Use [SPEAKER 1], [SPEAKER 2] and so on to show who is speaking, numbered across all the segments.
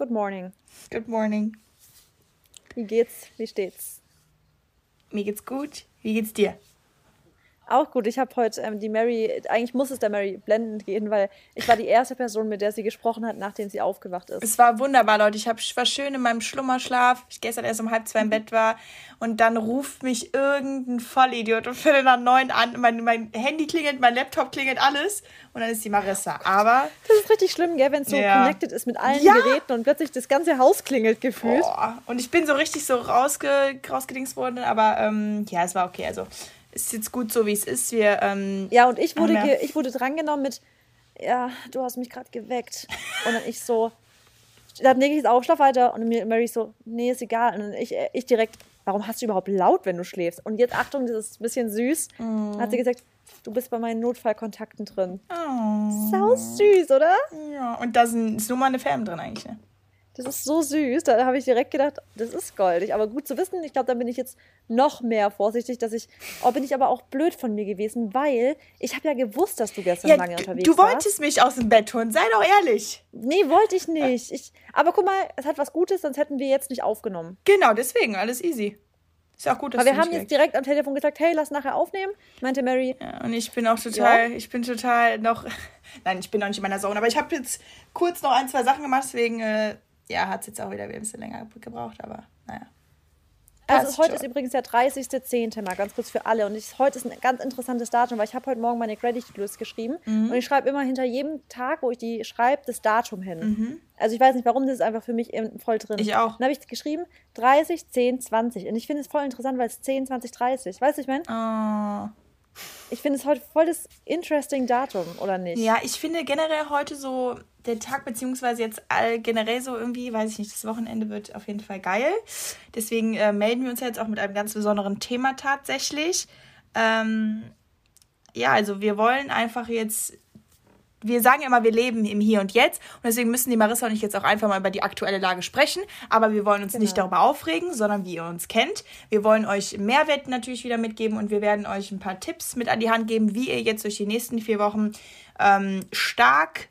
[SPEAKER 1] Good morning.
[SPEAKER 2] Good morning.
[SPEAKER 1] Wie geht's? Wie steht's?
[SPEAKER 2] Mir geht's gut. Wie geht's dir?
[SPEAKER 1] Auch gut. Ich habe heute ähm, die Mary, eigentlich muss es der Mary blendend gehen, weil ich war die erste Person, mit der sie gesprochen hat, nachdem sie aufgewacht ist.
[SPEAKER 2] Es war wunderbar, Leute. Ich, hab, war schön in meinem Schlummerschlaf. Ich gestern erst um halb zwei im Bett war. Und dann ruft mich irgendein Vollidiot um Viertel nach neun an. Mein, mein Handy klingelt, mein Laptop klingelt, alles. Und dann ist die Marissa. Aber.
[SPEAKER 1] Das ist richtig schlimm, gell, wenn es so ja. connected ist mit allen ja. Geräten und plötzlich das ganze Haus klingelt gefühlt.
[SPEAKER 2] Boah. Und ich bin so richtig so rausge, rausgedingst worden. Aber ähm, ja, es war okay. Also ist jetzt gut so, wie es ist. Wir, ähm,
[SPEAKER 1] ja, und ich wurde, ja. ich wurde drangenommen mit, ja, du hast mich gerade geweckt. Und dann ich so, dann lege ich es auf, schlaf weiter. Und Mary so, nee, ist egal. Und dann ich, ich direkt, warum hast du überhaupt laut, wenn du schläfst? Und jetzt, Achtung, das ist ein bisschen süß. Mm. Hat sie gesagt, du bist bei meinen Notfallkontakten drin. Oh. Sau süß, oder?
[SPEAKER 2] Ja, und da sind, ist nur mal eine Fam drin eigentlich, ne?
[SPEAKER 1] Das ist so süß. Da habe ich direkt gedacht, das ist goldig. Aber gut zu wissen, ich glaube, da bin ich jetzt noch mehr vorsichtig, dass ich. Oh, bin ich aber auch blöd von mir gewesen, weil ich habe ja gewusst, dass du gestern ja, lange unterwegs
[SPEAKER 2] warst. Du wolltest mich aus dem Bett holen, sei doch ehrlich.
[SPEAKER 1] Nee, wollte ich nicht. Ich, aber guck mal, es hat was Gutes, sonst hätten wir jetzt nicht aufgenommen.
[SPEAKER 2] Genau, deswegen, alles easy. Ist auch gut,
[SPEAKER 1] dass Aber wir haben jetzt direkt am Telefon gesagt, hey, lass nachher aufnehmen, meinte Mary.
[SPEAKER 2] Ja, und ich bin auch total, ja. ich bin total noch, nein, ich bin noch nicht in meiner Zone, aber ich habe jetzt kurz noch ein, zwei Sachen gemacht, deswegen äh, ja, hat es jetzt auch wieder ein bisschen länger gebraucht, aber naja.
[SPEAKER 1] Also heute ist übrigens der 30.10. mal ganz kurz für alle. Und ich, heute ist ein ganz interessantes Datum, weil ich habe heute Morgen meine Gratitude List geschrieben. Mhm. Und ich schreibe immer hinter jedem Tag, wo ich die schreibe, das Datum hin. Mhm. Also ich weiß nicht, warum, das ist einfach für mich voll drin.
[SPEAKER 2] Ich auch.
[SPEAKER 1] Dann habe ich geschrieben 30, 10, 20. Und ich finde es voll interessant, weil es 10, 20, 30. Weißt du, ich meine? Oh. Ich finde es heute voll das interesting Datum, oder nicht?
[SPEAKER 2] Ja, ich finde generell heute so der Tag, beziehungsweise jetzt all, generell so irgendwie, weiß ich nicht, das Wochenende wird auf jeden Fall geil. Deswegen äh, melden wir uns jetzt auch mit einem ganz besonderen Thema tatsächlich. Ähm, ja, also wir wollen einfach jetzt wir sagen ja immer, wir leben im Hier und Jetzt und deswegen müssen die Marissa und ich jetzt auch einfach mal über die aktuelle Lage sprechen. Aber wir wollen uns genau. nicht darüber aufregen, sondern wie ihr uns kennt. Wir wollen euch Mehrwert natürlich wieder mitgeben und wir werden euch ein paar Tipps mit an die Hand geben, wie ihr jetzt durch die nächsten vier Wochen ähm, stark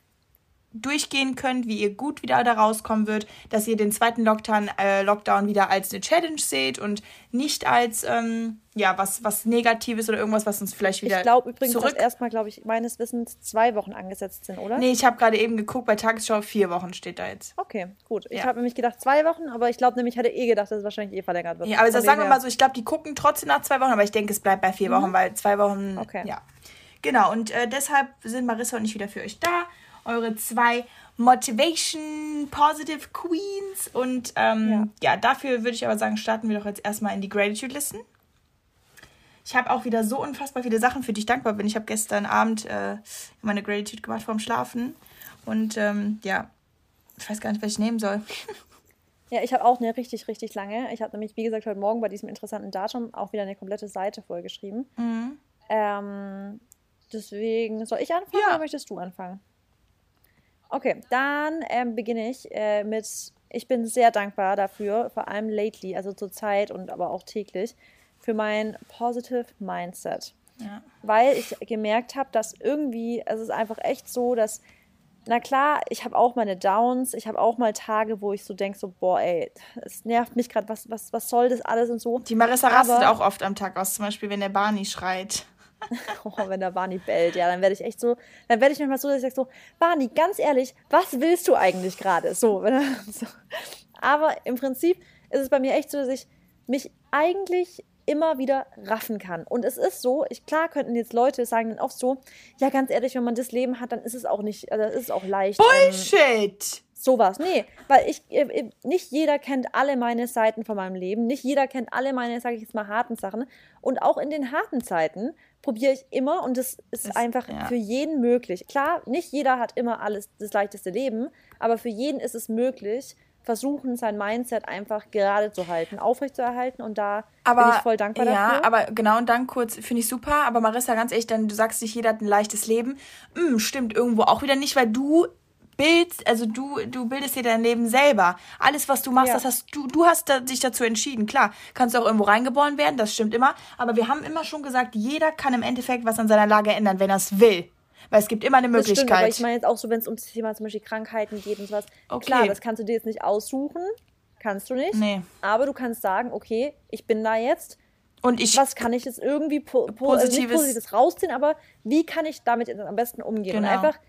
[SPEAKER 2] durchgehen könnt, wie ihr gut wieder da rauskommen wird, dass ihr den zweiten Lockdown, äh, Lockdown wieder als eine Challenge seht und nicht als ähm, ja was was Negatives oder irgendwas, was uns vielleicht wieder
[SPEAKER 1] Ich glaube übrigens, zurück... dass erstmal, glaube ich, meines Wissens zwei Wochen angesetzt sind, oder?
[SPEAKER 2] Nee, ich habe gerade eben geguckt, bei Tagesschau vier Wochen steht da jetzt.
[SPEAKER 1] Okay, gut. Ich ja. habe nämlich gedacht zwei Wochen, aber ich glaube nämlich, ich hatte eh gedacht, dass es wahrscheinlich eh verlängert wird.
[SPEAKER 2] Ja, aber das sagen wir mal so, ich glaube, die gucken trotzdem nach zwei Wochen, aber ich denke, es bleibt bei vier mhm. Wochen, weil zwei Wochen, okay. ja. Genau, und äh, deshalb sind Marissa und ich wieder für euch da. Eure zwei Motivation, Positive Queens. Und ähm, ja. ja. dafür würde ich aber sagen, starten wir doch jetzt erstmal in die Gratitude-Listen. Ich habe auch wieder so unfassbar viele Sachen, für die ich dankbar bin. Ich habe gestern Abend äh, meine Gratitude gemacht vorm Schlafen. Und ähm, ja, ich weiß gar nicht, was ich nehmen soll.
[SPEAKER 1] Ja, ich habe auch eine richtig, richtig lange. Ich habe nämlich, wie gesagt, heute Morgen bei diesem interessanten Datum auch wieder eine komplette Seite vollgeschrieben. Mhm. Ähm, deswegen, soll ich anfangen ja. oder möchtest du anfangen? Okay, dann ähm, beginne ich äh, mit, ich bin sehr dankbar dafür, vor allem lately, also zur Zeit und aber auch täglich, für mein Positive Mindset. Ja. Weil ich gemerkt habe, dass irgendwie, es ist einfach echt so, dass, na klar, ich habe auch meine Downs, ich habe auch mal Tage, wo ich so denke, so, boah, ey, es nervt mich gerade, was, was, was soll das alles und so.
[SPEAKER 2] Die Marissa rastet auch oft am Tag aus, zum Beispiel, wenn der Barney schreit.
[SPEAKER 1] oh, wenn der Barney bellt, ja, dann werde ich echt so, dann werde ich manchmal so, dass ich sage so, Barney, ganz ehrlich, was willst du eigentlich gerade? So, so, Aber im Prinzip ist es bei mir echt so, dass ich mich eigentlich immer wieder raffen kann. Und es ist so, ich, klar könnten jetzt Leute sagen dann oft so, ja, ganz ehrlich, wenn man das Leben hat, dann ist es auch nicht, also ist es auch leicht.
[SPEAKER 2] Ähm, Bullshit!
[SPEAKER 1] Ähm, sowas. Nee, weil ich, äh, äh, nicht jeder kennt alle meine Seiten von meinem Leben, nicht jeder kennt alle meine, sage ich jetzt mal, harten Sachen. Und auch in den harten Zeiten probiere ich immer und das ist, ist einfach ja. für jeden möglich. Klar, nicht jeder hat immer alles das leichteste Leben, aber für jeden ist es möglich, versuchen, sein Mindset einfach gerade zu halten, aufrechtzuerhalten und da aber, bin ich voll dankbar
[SPEAKER 2] ja, dafür. Ja, aber genau und dann kurz, finde ich super, aber Marissa, ganz ehrlich, dann, du sagst nicht, jeder hat ein leichtes Leben. Hm, stimmt irgendwo auch wieder nicht, weil du bildest, also du, du bildest dir dein Leben selber. Alles, was du machst, ja. das hast du, du hast dich dazu entschieden. Klar, kannst du auch irgendwo reingeboren werden, das stimmt immer. Aber wir haben immer schon gesagt, jeder kann im Endeffekt was an seiner Lage ändern, wenn er es will. Weil es gibt immer eine Möglichkeit. Das stimmt, aber
[SPEAKER 1] ich meine jetzt auch so, wenn es um das Thema zum Beispiel Krankheiten geht und sowas. Okay. Klar, das kannst du dir jetzt nicht aussuchen. Kannst du nicht. Nee. Aber du kannst sagen, okay, ich bin da jetzt. Und ich. Was kann ich jetzt irgendwie po, po, also positives, also Positives rausziehen, aber wie kann ich damit am besten umgehen? Genau. Und einfach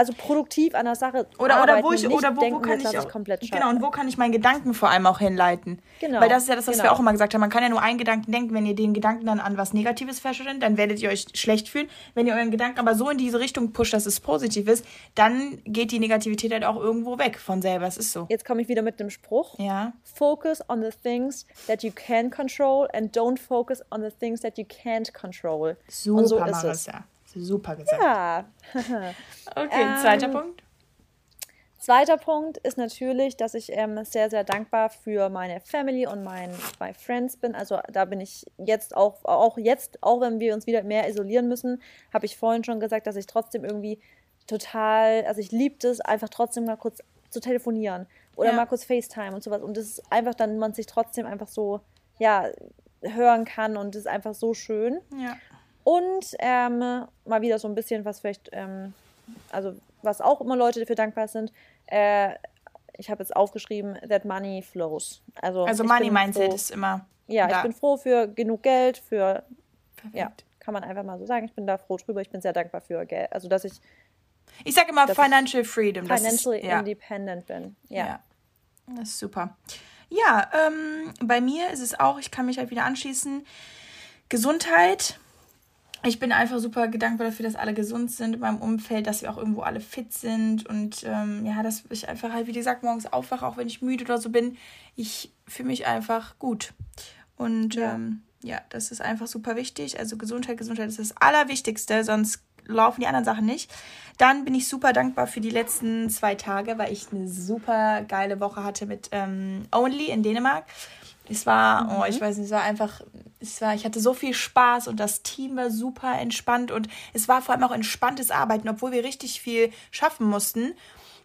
[SPEAKER 1] also produktiv an der Sache oder oder wo ich oder wo,
[SPEAKER 2] wo kann ich auch, genau und wo kann ich meinen Gedanken vor allem auch hinleiten? Genau weil das ist ja das was genau. wir auch immer gesagt haben. Man kann ja nur einen Gedanken denken. Wenn ihr den Gedanken dann an was Negatives verschwendet dann werdet ihr euch schlecht fühlen. Wenn ihr euren Gedanken aber so in diese Richtung pusht dass es positiv ist dann geht die Negativität halt auch irgendwo weg von selber. Es ist so.
[SPEAKER 1] Jetzt komme ich wieder mit dem Spruch. Ja. Focus on the things that you can control and don't focus on the things that you can't control. Und so ist Marissa. es Super gesagt. Ja. okay, ähm, zweiter Punkt. Zweiter Punkt ist natürlich, dass ich ähm, sehr, sehr dankbar für meine Family und mein, my Friends bin. Also da bin ich jetzt auch, auch jetzt, auch wenn wir uns wieder mehr isolieren müssen, habe ich vorhin schon gesagt, dass ich trotzdem irgendwie total, also ich liebe es, einfach trotzdem mal kurz zu telefonieren oder ja. mal kurz FaceTime und sowas. Und das ist einfach dann, man sich trotzdem einfach so, ja, hören kann und das ist einfach so schön. Ja. Und ähm, mal wieder so ein bisschen, was vielleicht, ähm, also was auch immer Leute dafür dankbar sind. Äh, ich habe jetzt aufgeschrieben, that money flows. Also, also Money Mindset ist immer. Ja, da. ich bin froh für genug Geld, für. Perfekt. Ja, kann man einfach mal so sagen. Ich bin da froh drüber. Ich bin sehr dankbar für Geld. Also, dass ich.
[SPEAKER 2] Ich sage immer Financial Freedom.
[SPEAKER 1] Financially ist, ja. independent bin. Ja.
[SPEAKER 2] ja. Das ist super. Ja, ähm, bei mir ist es auch, ich kann mich halt wieder anschließen. Gesundheit ich bin einfach super gedankbar dafür, dass alle gesund sind in meinem Umfeld, dass wir auch irgendwo alle fit sind und ähm, ja, dass ich einfach halt, wie gesagt, morgens aufwache, auch wenn ich müde oder so bin. Ich fühle mich einfach gut. Und ja. Ähm, ja, das ist einfach super wichtig. Also Gesundheit, Gesundheit ist das Allerwichtigste, sonst laufen die anderen Sachen nicht. Dann bin ich super dankbar für die letzten zwei Tage, weil ich eine super geile Woche hatte mit ähm, Only in Dänemark. Es war, mhm. oh, ich mhm. weiß nicht, es war einfach, es war, ich hatte so viel Spaß und das Team war super entspannt und es war vor allem auch entspanntes Arbeiten, obwohl wir richtig viel schaffen mussten.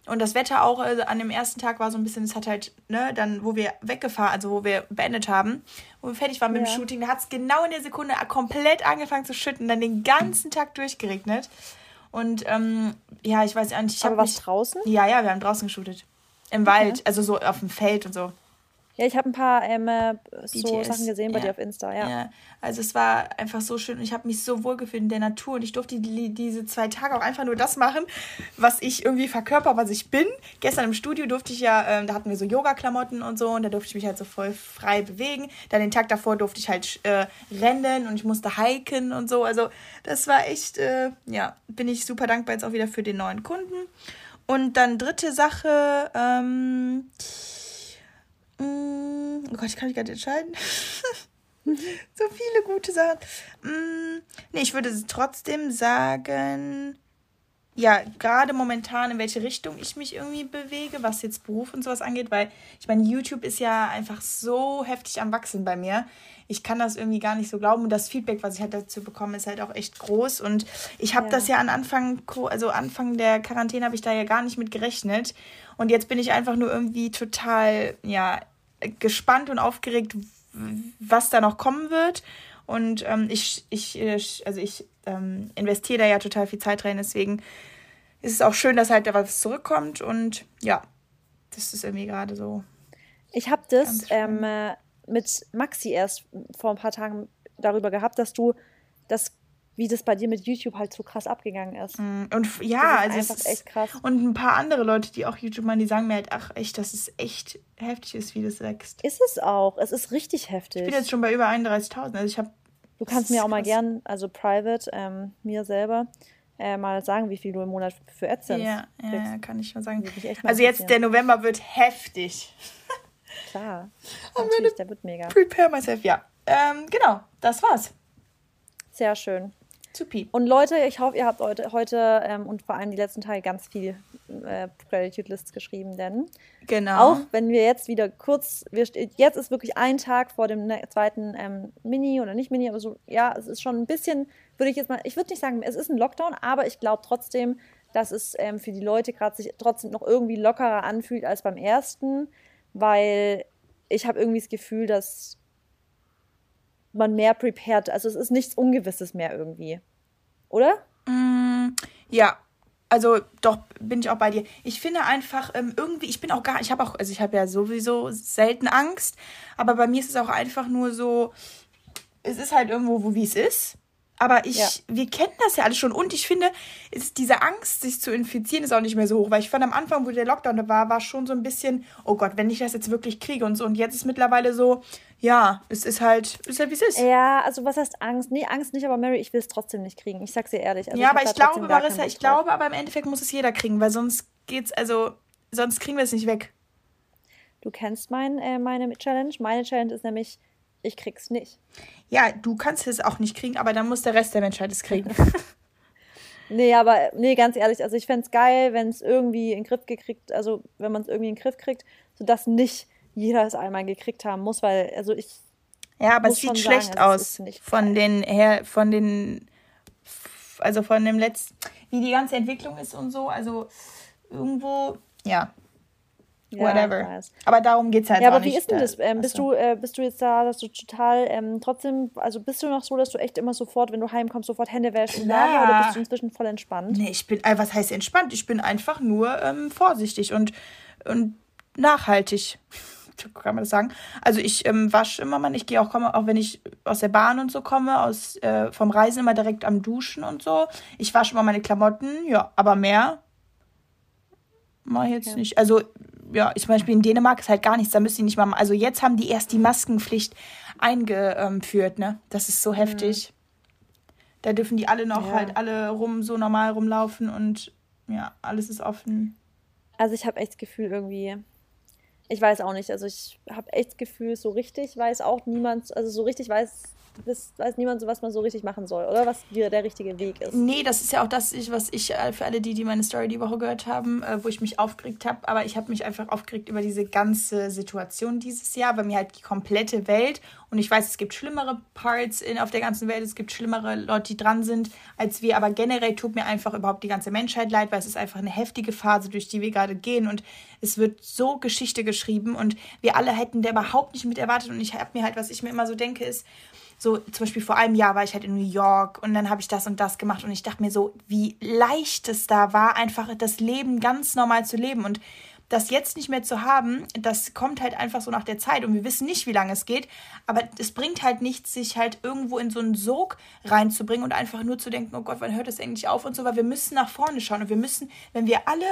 [SPEAKER 2] Und das Wetter auch also an dem ersten Tag war so ein bisschen, es hat halt, ne, dann, wo wir weggefahren, also wo wir beendet haben, wo wir fertig waren mit ja. dem Shooting, da hat es genau in der Sekunde komplett angefangen zu schütten, dann den ganzen Tag durchgeregnet. Und ähm, ja, ich weiß nicht. Ich Aber was draußen? Ja, ja, wir haben draußen geshootet. Im okay. Wald, also so auf dem Feld und so.
[SPEAKER 1] Ja, ich habe ein paar ähm, äh, so Sachen gesehen bei
[SPEAKER 2] ja.
[SPEAKER 1] dir auf Insta, ja. ja.
[SPEAKER 2] Also es war einfach so schön und ich habe mich so wohl gefühlt in der Natur und ich durfte die, diese zwei Tage auch einfach nur das machen, was ich irgendwie verkörper, was ich bin. Gestern im Studio durfte ich ja, ähm, da hatten wir so Yoga-Klamotten und so und da durfte ich mich halt so voll frei bewegen. Dann den Tag davor durfte ich halt äh, rennen und ich musste hiken und so. Also das war echt, äh, ja, bin ich super dankbar jetzt auch wieder für den neuen Kunden. Und dann dritte Sache, ähm, oh Gott, ich kann mich gar nicht entscheiden. so viele gute Sachen. Mm, nee, ich würde trotzdem sagen, ja, gerade momentan, in welche Richtung ich mich irgendwie bewege, was jetzt Beruf und sowas angeht, weil ich meine, YouTube ist ja einfach so heftig am Wachsen bei mir. Ich kann das irgendwie gar nicht so glauben und das Feedback, was ich halt dazu bekomme, ist halt auch echt groß und ich habe ja. das ja an Anfang, also Anfang der Quarantäne habe ich da ja gar nicht mit gerechnet und jetzt bin ich einfach nur irgendwie total, ja, gespannt und aufgeregt, was da noch kommen wird. Und ähm, ich, ich, also ich ähm, investiere da ja total viel Zeit rein, deswegen ist es auch schön, dass halt da was zurückkommt. Und ja, das ist irgendwie gerade so.
[SPEAKER 1] Ich habe das ähm, mit Maxi erst vor ein paar Tagen darüber gehabt, dass du das wie das bei dir mit YouTube halt so krass abgegangen ist. Mm, und ja,
[SPEAKER 2] also einfach ist, echt krass. Und ein paar andere Leute, die auch YouTube machen, die sagen mir halt, ach echt, dass es echt heftig ist, wie das wächst.
[SPEAKER 1] Ist es auch. Es ist richtig heftig.
[SPEAKER 2] Ich bin jetzt schon bei über 31.000. Also ich habe.
[SPEAKER 1] Du kannst mir auch krass. mal gern, also private, ähm, mir selber, äh, mal sagen, wie viel du im Monat für AdSense ja, kriegst. Ja, kann ich
[SPEAKER 2] mal sagen. Also jetzt der November wird heftig. Klar. Natürlich, der wird mega. Prepare myself, ja. Ähm, genau, das war's.
[SPEAKER 1] Sehr schön. Supi. Und Leute, ich hoffe, ihr habt heute, heute ähm, und vor allem die letzten Tage ganz viel äh, Gratitude Lists geschrieben, denn genau. auch wenn wir jetzt wieder kurz, wir, jetzt ist wirklich ein Tag vor dem ne, zweiten ähm, Mini oder nicht Mini, aber so, ja, es ist schon ein bisschen, würde ich jetzt mal, ich würde nicht sagen, es ist ein Lockdown, aber ich glaube trotzdem, dass es ähm, für die Leute gerade sich trotzdem noch irgendwie lockerer anfühlt als beim ersten, weil ich habe irgendwie das Gefühl, dass man mehr prepared. Also es ist nichts Ungewisses mehr irgendwie. Oder?
[SPEAKER 2] Mm, ja, also doch bin ich auch bei dir. Ich finde einfach ähm, irgendwie, ich bin auch gar, ich habe auch, also ich habe ja sowieso selten Angst, aber bei mir ist es auch einfach nur so, es ist halt irgendwo, wo wie es ist. Aber ich, ja. wir kennen das ja alles schon. Und ich finde, ist diese Angst, sich zu infizieren, ist auch nicht mehr so hoch. Weil ich fand am Anfang, wo der Lockdown da war, war schon so ein bisschen, oh Gott, wenn ich das jetzt wirklich kriege und so. Und jetzt ist mittlerweile so, ja, es ist halt, ist halt wie es ist.
[SPEAKER 1] Ja, also was heißt Angst? Nee, Angst nicht, aber Mary, ich will es trotzdem nicht kriegen. Ich sag's dir ehrlich.
[SPEAKER 2] Also ja, aber ich glaube, Marissa, ich glaube, aber im Endeffekt muss es jeder kriegen, weil sonst geht's, also, sonst kriegen wir es nicht weg.
[SPEAKER 1] Du kennst mein, äh, meine Challenge. Meine Challenge ist nämlich, ich krieg's nicht.
[SPEAKER 2] Ja, du kannst es auch nicht kriegen, aber dann muss der Rest der Menschheit es kriegen.
[SPEAKER 1] nee, aber nee, ganz ehrlich, also ich fände es geil, wenn es irgendwie in den Griff gekriegt, also wenn man es irgendwie in den Griff kriegt, sodass nicht jeder es einmal gekriegt haben muss, weil, also ich. Ja, aber es sieht schlecht
[SPEAKER 2] sagen, also aus von den her, von den, also von dem letzten, wie die ganze Entwicklung ist und so, also irgendwo, ja, whatever. Ja, aber darum geht es halt ja, aber
[SPEAKER 1] wie ist denn das? Ähm, bist, du, äh, bist du jetzt da, dass du total ähm, trotzdem, also bist du noch so, dass du echt immer sofort, wenn du heimkommst, sofort Hände wäschst und Lager oder bist du inzwischen voll entspannt?
[SPEAKER 2] Nee, ich bin, äh, was heißt entspannt? Ich bin einfach nur ähm, vorsichtig und, und nachhaltig. Kann man das sagen? Also ich ähm, wasche immer mal, ich gehe auch, komme, auch wenn ich aus der Bahn und so komme, aus, äh, vom Reisen immer direkt am Duschen und so. Ich wasche immer meine Klamotten, ja, aber mehr mache ich jetzt okay. nicht. Also ja, ich zum Beispiel in Dänemark ist halt gar nichts, da müssen die nicht mal, also jetzt haben die erst die Maskenpflicht eingeführt, ne? Das ist so heftig. Mhm. Da dürfen die alle noch ja. halt alle rum, so normal rumlaufen und ja, alles ist offen.
[SPEAKER 1] Also ich habe echt das Gefühl irgendwie, ich weiß auch nicht, also ich habe echt das Gefühl, so richtig weiß auch niemand, also so richtig weiß das weiß niemand so, was man so richtig machen soll, oder was der richtige Weg ist.
[SPEAKER 2] Nee, das ist ja auch das, was ich äh, für alle die, die meine Story die Woche gehört haben, äh, wo ich mich aufgeregt habe. Aber ich habe mich einfach aufgeregt über diese ganze Situation dieses Jahr, weil mir halt die komplette Welt und ich weiß, es gibt schlimmere Parts in, auf der ganzen Welt, es gibt schlimmere Leute, die dran sind als wir. Aber generell tut mir einfach überhaupt die ganze Menschheit leid, weil es ist einfach eine heftige Phase, durch die wir gerade gehen. Und es wird so Geschichte geschrieben und wir alle hätten der überhaupt nicht mit erwartet. Und ich habe mir halt, was ich mir immer so denke, ist, so zum Beispiel vor einem Jahr war ich halt in New York und dann habe ich das und das gemacht und ich dachte mir so, wie leicht es da war, einfach das Leben ganz normal zu leben und das jetzt nicht mehr zu haben, das kommt halt einfach so nach der Zeit und wir wissen nicht, wie lange es geht, aber es bringt halt nichts, sich halt irgendwo in so einen Sog reinzubringen und einfach nur zu denken, oh Gott, wann hört das eigentlich auf und so, weil wir müssen nach vorne schauen und wir müssen, wenn wir alle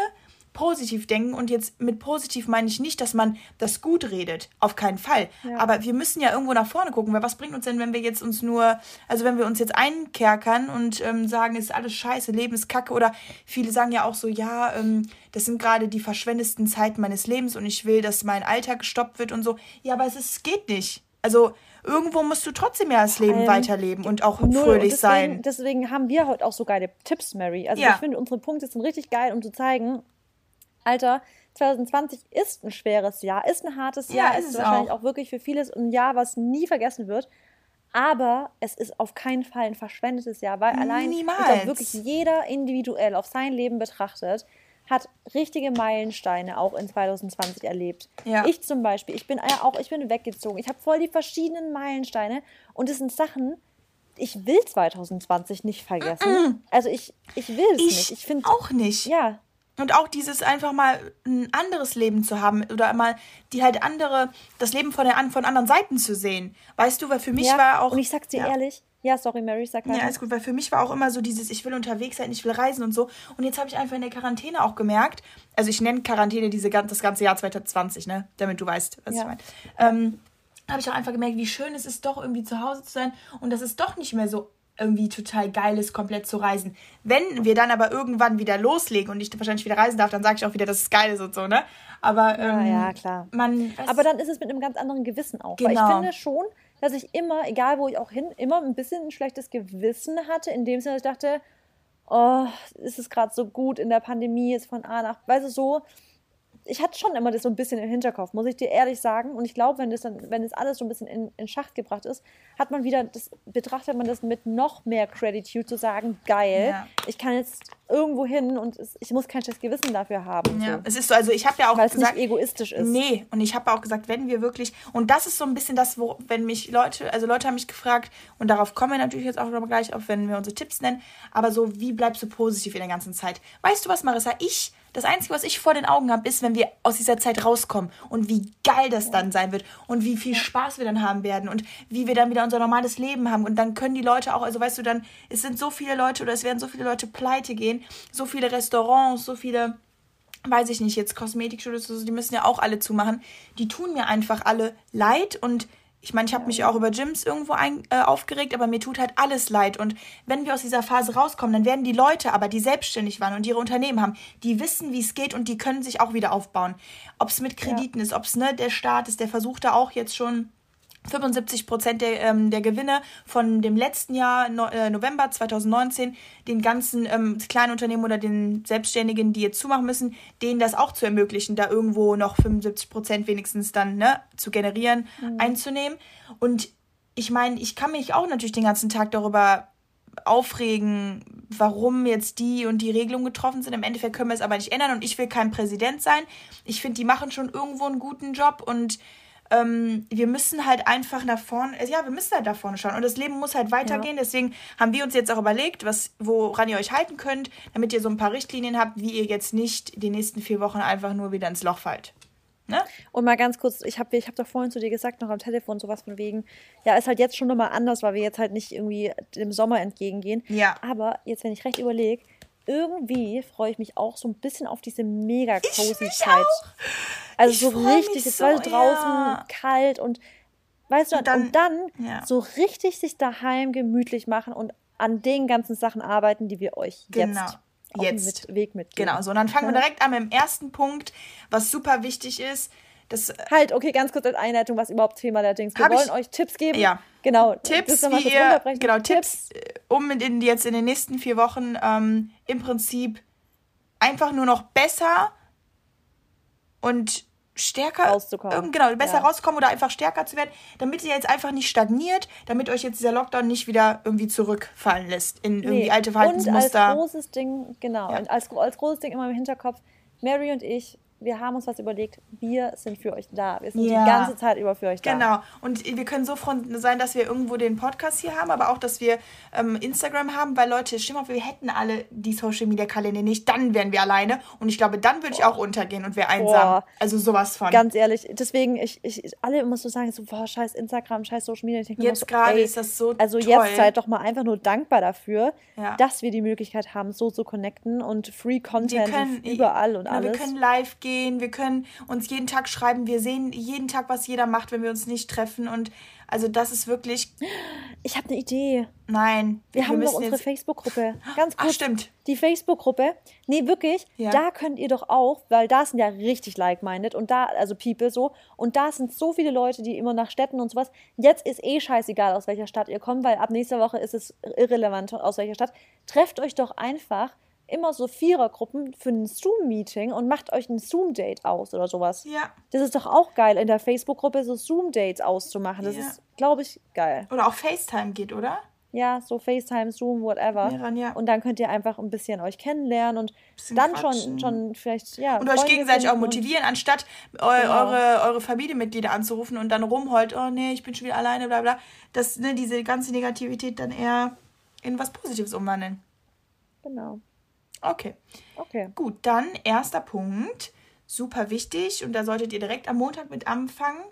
[SPEAKER 2] positiv denken. Und jetzt mit positiv meine ich nicht, dass man das gut redet. Auf keinen Fall. Ja. Aber wir müssen ja irgendwo nach vorne gucken, weil was bringt uns denn, wenn wir jetzt uns nur, also wenn wir uns jetzt einkerkern und ähm, sagen, es ist alles scheiße, Leben ist kacke. Oder viele sagen ja auch so, ja, ähm, das sind gerade die verschwendesten Zeiten meines Lebens und ich will, dass mein Alltag gestoppt wird und so. Ja, aber es ist, geht nicht. Also irgendwo musst du trotzdem ja das Leben ähm, weiterleben und auch null. fröhlich
[SPEAKER 1] und deswegen, sein. Deswegen haben wir heute auch so geile Tipps, Mary. Also ja. ich finde, unsere Punkte sind richtig geil, um zu zeigen, Alter, 2020 ist ein schweres Jahr, ist ein hartes ja, Jahr, ist, ist wahrscheinlich auch. auch wirklich für vieles ein Jahr, was nie vergessen wird. Aber es ist auf keinen Fall ein verschwendetes Jahr, weil allein ich glaube, wirklich jeder individuell auf sein Leben betrachtet, hat richtige Meilensteine auch in 2020 erlebt. Ja. Ich zum Beispiel, ich bin ja auch, ich bin weggezogen. Ich habe voll die verschiedenen Meilensteine und es sind Sachen, ich will 2020 nicht vergessen. Mm -mm. Also ich, ich will es nicht.
[SPEAKER 2] Ich finde auch nicht. Ja. Und auch dieses einfach mal ein anderes Leben zu haben oder mal die halt andere, das Leben von, der, von anderen Seiten zu sehen. Weißt du, weil für mich
[SPEAKER 1] ja,
[SPEAKER 2] war auch.
[SPEAKER 1] Und ich sag's dir ja. ehrlich, ja, sorry, Mary, sag
[SPEAKER 2] mal. Ja, alles gut, weil für mich war auch immer so dieses, ich will unterwegs sein, ich will reisen und so. Und jetzt habe ich einfach in der Quarantäne auch gemerkt, also ich nenne Quarantäne diese, das ganze Jahr 2020, ne? Damit du weißt, was ja. ich meine. Ähm, habe ich auch einfach gemerkt, wie schön es ist, doch irgendwie zu Hause zu sein und dass es doch nicht mehr so irgendwie total geil ist, komplett zu reisen. Wenn wir dann aber irgendwann wieder loslegen und ich wahrscheinlich wieder reisen darf, dann sage ich auch wieder, dass es geil ist und so, ne? Aber ähm, ja, ja, klar.
[SPEAKER 1] Man, aber dann ist es mit einem ganz anderen Gewissen auch. Genau. Weil ich genau. finde schon, dass ich immer, egal wo ich auch hin, immer ein bisschen ein schlechtes Gewissen hatte, in dem Sinne, dass ich dachte, oh, ist es gerade so gut in der Pandemie, ist von A nach, weißt du, so. Ich hatte schon immer das so ein bisschen im Hinterkopf, muss ich dir ehrlich sagen. Und ich glaube, wenn das dann, wenn das alles so ein bisschen in, in Schacht gebracht ist, hat man wieder, das betrachtet man das mit noch mehr Gratitude zu sagen, geil, ja. ich kann jetzt irgendwo hin und es, ich muss kein schlechtes Gewissen dafür haben.
[SPEAKER 2] Ja, so. es ist so, also ich habe ja auch
[SPEAKER 1] Weil gesagt, es nicht egoistisch ist.
[SPEAKER 2] Nee, und ich habe auch gesagt, wenn wir wirklich, und das ist so ein bisschen das, wo, wenn mich Leute, also Leute haben mich gefragt, und darauf kommen wir natürlich jetzt auch noch gleich auf, wenn wir unsere Tipps nennen, aber so, wie bleibst du positiv in der ganzen Zeit? Weißt du was, Marissa, ich das Einzige, was ich vor den Augen habe, ist, wenn wir aus dieser Zeit rauskommen und wie geil das dann sein wird und wie viel Spaß wir dann haben werden und wie wir dann wieder unser normales Leben haben. Und dann können die Leute auch, also weißt du, dann, es sind so viele Leute oder es werden so viele Leute pleite gehen, so viele Restaurants, so viele weiß ich nicht, jetzt Kosmetikstudios, die müssen ja auch alle zumachen. Die tun mir einfach alle leid und ich meine, ich habe mich auch über Gyms irgendwo ein, äh, aufgeregt, aber mir tut halt alles leid. Und wenn wir aus dieser Phase rauskommen, dann werden die Leute aber, die selbstständig waren und ihre Unternehmen haben, die wissen, wie es geht und die können sich auch wieder aufbauen. Ob es mit Krediten ja. ist, ob es ne, der Staat ist, der versucht da auch jetzt schon 75 Prozent der, ähm, der Gewinne von dem letzten Jahr, no, äh, November 2019, den ganzen ähm, kleinen Unternehmen oder den Selbstständigen, die jetzt zumachen müssen, denen das auch zu ermöglichen, da irgendwo noch 75 Prozent wenigstens dann ne, zu generieren, mhm. einzunehmen. Und ich meine, ich kann mich auch natürlich den ganzen Tag darüber aufregen, warum jetzt die und die Regelungen getroffen sind. Im Endeffekt können wir es aber nicht ändern und ich will kein Präsident sein. Ich finde, die machen schon irgendwo einen guten Job und ähm, wir müssen halt einfach nach vorne, ja, wir müssen halt nach vorne schauen. Und das Leben muss halt weitergehen. Ja. Deswegen haben wir uns jetzt auch überlegt, was, woran ihr euch halten könnt, damit ihr so ein paar Richtlinien habt, wie ihr jetzt nicht die nächsten vier Wochen einfach nur wieder ins Loch fallt. Ne?
[SPEAKER 1] Und mal ganz kurz, ich habe ich hab doch vorhin zu dir gesagt, noch am Telefon, sowas von wegen, ja, ist halt jetzt schon nochmal anders, weil wir jetzt halt nicht irgendwie dem Sommer entgegengehen. Ja. Aber jetzt, wenn ich recht überlege, irgendwie freue ich mich auch so ein bisschen auf diese mega cozy Zeit. Also ich so richtig, es so, war draußen ja. kalt und weißt du, und dann, und dann ja. so richtig sich daheim gemütlich machen und an den ganzen Sachen arbeiten, die wir euch genau. jetzt
[SPEAKER 2] jetzt mit Weg mitgeben. Genau, so und dann fangen wir direkt an mit dem ersten Punkt, was super wichtig ist. Das
[SPEAKER 1] halt, okay, ganz kurz als Einleitung, was überhaupt Thema der Dings. Wir wollen ich, euch Tipps geben. Ja. Genau.
[SPEAKER 2] Tipps, wie ihr, genau, Tipps, Tipps, um in, jetzt in den nächsten vier Wochen ähm, im Prinzip einfach nur noch besser und stärker rauszukommen. Genau, besser ja. rauskommen oder einfach stärker zu werden, damit ihr jetzt einfach nicht stagniert, damit euch jetzt dieser Lockdown nicht wieder irgendwie zurückfallen lässt in irgendwie nee. alte
[SPEAKER 1] Verhaltensmuster. Und als großes Ding, genau, ja. und als, als großes Ding immer im Hinterkopf, Mary und ich wir haben uns was überlegt, wir sind für euch da. Wir sind ja. die ganze Zeit über für euch
[SPEAKER 2] da. Genau. Und wir können so froh sein, dass wir irgendwo den Podcast hier haben, aber auch, dass wir ähm, Instagram haben, weil Leute, stimmt auf, wir hätten alle die Social Media Kalender nicht, dann wären wir alleine. Und ich glaube, dann würde ich auch untergehen und wäre einsam. Boah. Also sowas von.
[SPEAKER 1] Ganz ehrlich, deswegen, ich, ich, alle immer so sagen, so, boah, scheiß Instagram, scheiß Social Media.
[SPEAKER 2] jetzt so, gerade ist das so
[SPEAKER 1] Also toll. jetzt seid doch mal einfach nur dankbar dafür, ja. dass wir die Möglichkeit haben, so zu connecten und Free Content können, überall und
[SPEAKER 2] genau, alles. Wir können live gehen, wir können uns jeden Tag schreiben, wir sehen jeden Tag, was jeder macht, wenn wir uns nicht treffen. Und also das ist wirklich.
[SPEAKER 1] Ich habe eine Idee.
[SPEAKER 2] Nein.
[SPEAKER 1] Wir, wir haben doch unsere Facebook-Gruppe. Ganz kurz. Ach,
[SPEAKER 2] stimmt.
[SPEAKER 1] Die Facebook-Gruppe. Nee, wirklich. Ja. Da könnt ihr doch auch, weil da sind ja richtig like-minded und da, also People so. Und da sind so viele Leute, die immer nach Städten und sowas. Jetzt ist eh scheißegal, aus welcher Stadt ihr kommt, weil ab nächster Woche ist es irrelevant, aus welcher Stadt. Trefft euch doch einfach immer so Vierergruppen für ein Zoom-Meeting und macht euch ein Zoom-Date aus oder sowas. Ja. Das ist doch auch geil, in der Facebook-Gruppe so Zoom-Dates auszumachen. Das ja. ist, glaube ich, geil.
[SPEAKER 2] Oder auch FaceTime geht, oder?
[SPEAKER 1] Ja, so FaceTime, Zoom, whatever. Ja, dann, ja. Und dann könnt ihr einfach ein bisschen euch kennenlernen und dann schon, schon vielleicht, ja.
[SPEAKER 2] Und euch gegenseitig auch motivieren, anstatt eu genau. eure, eure Familienmitglieder anzurufen und dann rumheult, oh nee, ich bin schon wieder alleine, bla bla. Das, ne, diese ganze Negativität dann eher in was Positives umwandeln.
[SPEAKER 1] Genau.
[SPEAKER 2] Okay. Okay. Gut, dann erster Punkt. Super wichtig und da solltet ihr direkt am Montag mit anfangen.